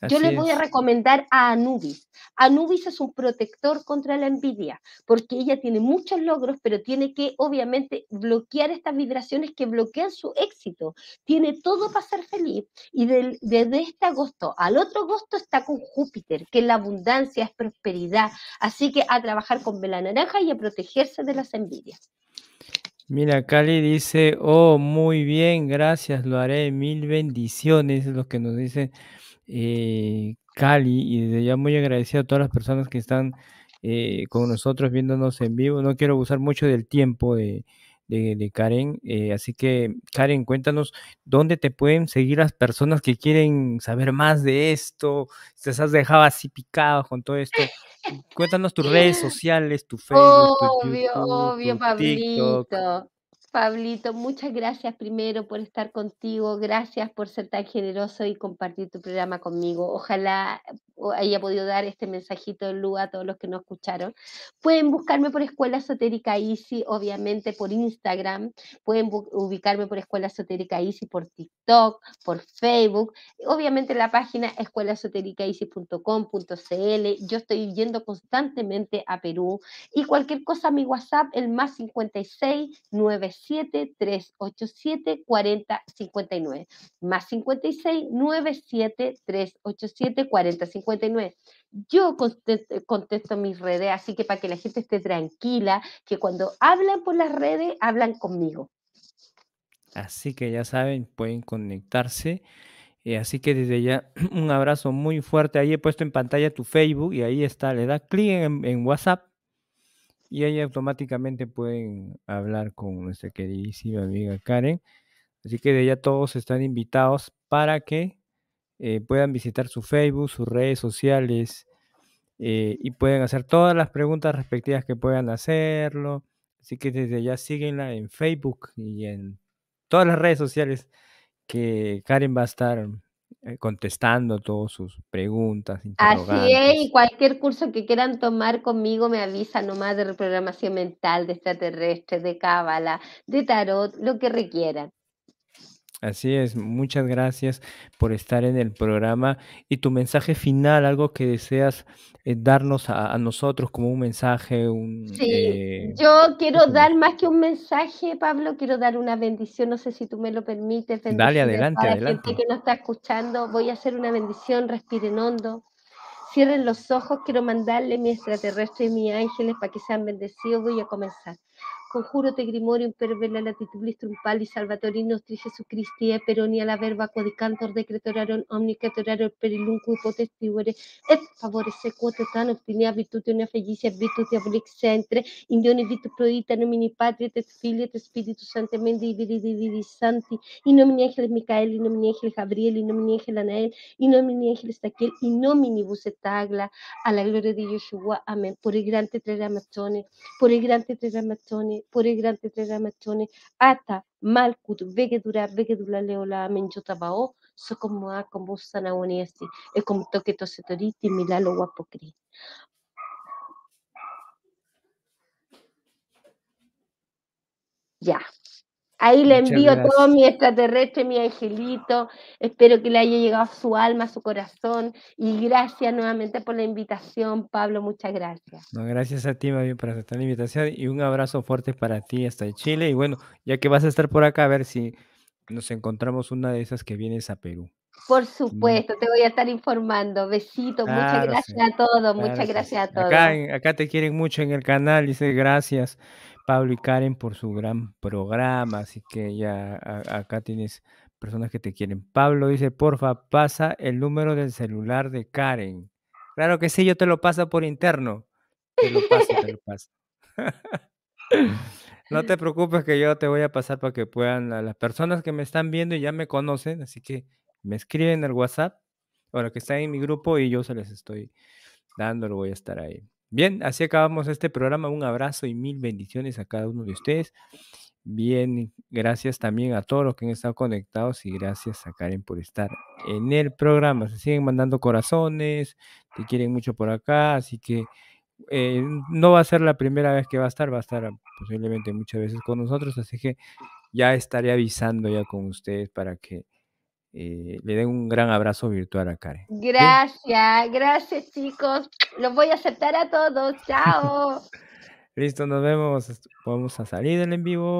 Yo les voy a recomendar a Anubis. Anubis es un protector contra la envidia, porque ella tiene muchos logros, pero tiene que obviamente bloquear estas vibraciones que bloquean su éxito. Tiene todo para ser feliz. Y desde este agosto al otro agosto está con Júpiter, que es la abundancia, es prosperidad. Así que a trabajar con vela naranja y a protegerse de las envidias. Mira, Cali dice, oh, muy bien, gracias, lo haré, mil bendiciones, es lo que nos dice eh, Cali, y desde ya muy agradecido a todas las personas que están eh, con nosotros viéndonos en vivo. No quiero abusar mucho del tiempo de, Karen, eh, así que Karen, cuéntanos dónde te pueden seguir las personas que quieren saber más de esto. Te has dejado así picado con todo esto. Cuéntanos tus redes <laughs> sociales, tu Facebook, tu YouTube, tu TikTok. Pablito, muchas gracias primero por estar contigo, gracias por ser tan generoso y compartir tu programa conmigo. Ojalá haya podido dar este mensajito de luz a todos los que nos escucharon. Pueden buscarme por Escuela Esotérica Easy, obviamente por Instagram, pueden ubicarme por Escuela Esotérica Easy por TikTok, por Facebook, obviamente la página escuelaesotéricaeasy.com.cl. Yo estoy yendo constantemente a Perú y cualquier cosa mi WhatsApp, el más 56 97 387 40 59. Más 56 97 387 40 59. Yo contesto, mis redes, así que para que la gente esté tranquila, que cuando hablan por las redes, hablan conmigo. Así que ya saben, pueden conectarse. Eh, así que desde ya <clears throat> un abrazo muy fuerte. Ahí he puesto en pantalla tu Facebook y ahí está. Le da clic en, WhatsApp y ahí automáticamente pueden hablar con nuestra queridísima amiga Karen. Así que de ya todos están invitados para que eh, puedan visitar su Facebook, sus redes sociales eh, y pueden hacer todas las preguntas respectivas que puedan hacerlo. Así que desde ya síguenla en Facebook y en todas las redes sociales que Karen va a estar contestando todas sus preguntas. Así es, y cualquier curso que quieran tomar conmigo me avisa nomás de reprogramación mental, de extraterrestre, de cábala, de tarot, lo que requieran. Así es, muchas gracias por estar en el programa y tu mensaje final, algo que deseas eh, darnos a, a nosotros como un mensaje, un... Sí, eh, yo quiero dar más que un mensaje, Pablo, quiero dar una bendición, no sé si tú me lo permites, Dale, adelante, toda la gente adelante. que nos está escuchando. Voy a hacer una bendición, respiren hondo. Cierren los ojos, quiero mandarle mi extraterrestre y mis ángeles para que sean bendecidos. Voy a comenzar. Conjuro te grimorium per vela latitulis trumpali salvatori nostri Jesucristi e peronia la verba codicantor decretoraron omnicatoraron perilunque potestivore et favore sequote tan optinia virtutionia felicia virtutia volix entre indioni vitu proita nomini patria et filia et spiritus sancti mendi dividi santi in nomine angelis Micael in nomine angelis Gabriel in nomine angelis Anael in nomine angelis Taquiel in nominibus et a la gloria di Yeshua amén. Por il grande trasamazione por il grande por il grande trasamazione ata malkut vegedura vegedula leola menjotabao so como a como sanawoniesi e como toque tosetoriti milalo guapocri ya Ahí le Muchas envío todo mi extraterrestre, mi angelito. Espero que le haya llegado a su alma, a su corazón. Y gracias nuevamente por la invitación, Pablo. Muchas gracias. No, gracias a ti, bien, por aceptar la invitación y un abrazo fuerte para ti hasta Chile. Y bueno, ya que vas a estar por acá, a ver si nos encontramos una de esas que vienes a Perú. Por supuesto, te voy a estar informando. Besitos, muchas sí. gracias a todos, Claro muchas sí. gracias a Acá, todos. en- acá te quieren mucho en el canal, dice gracias Pablo y Karen por su gran programa, así que ya a- acá tienes personas que te quieren. Pablo dice, porfa, pasa el número del celular de Karen. Claro que sí, yo te lo paso por interno. Te lo paso, te lo <laughs> paso. <laughs> No te preocupes que yo te voy a pasar para que puedan, a las personas que me están viendo y ya me conocen, así que me escriben al WhatsApp, bueno, que están en mi grupo y yo se les estoy dando, lo voy a estar ahí. Bien, así acabamos este programa. Un abrazo y mil bendiciones a cada uno de ustedes. Bien, gracias también a todos los que han estado conectados y gracias a Karen por estar en el programa. Se siguen mandando corazones, te quieren mucho por acá, así que eh, no va a ser la primera vez que va a estar, va a estar posiblemente muchas veces con nosotros, así que ya estaré avisando ya con ustedes para que eh, le den un gran abrazo virtual a Karen. Gracias, gracias chicos. Los voy a aceptar a todos. Chao. <laughs> listo, nos vemos. Vamos a salir del en vivo.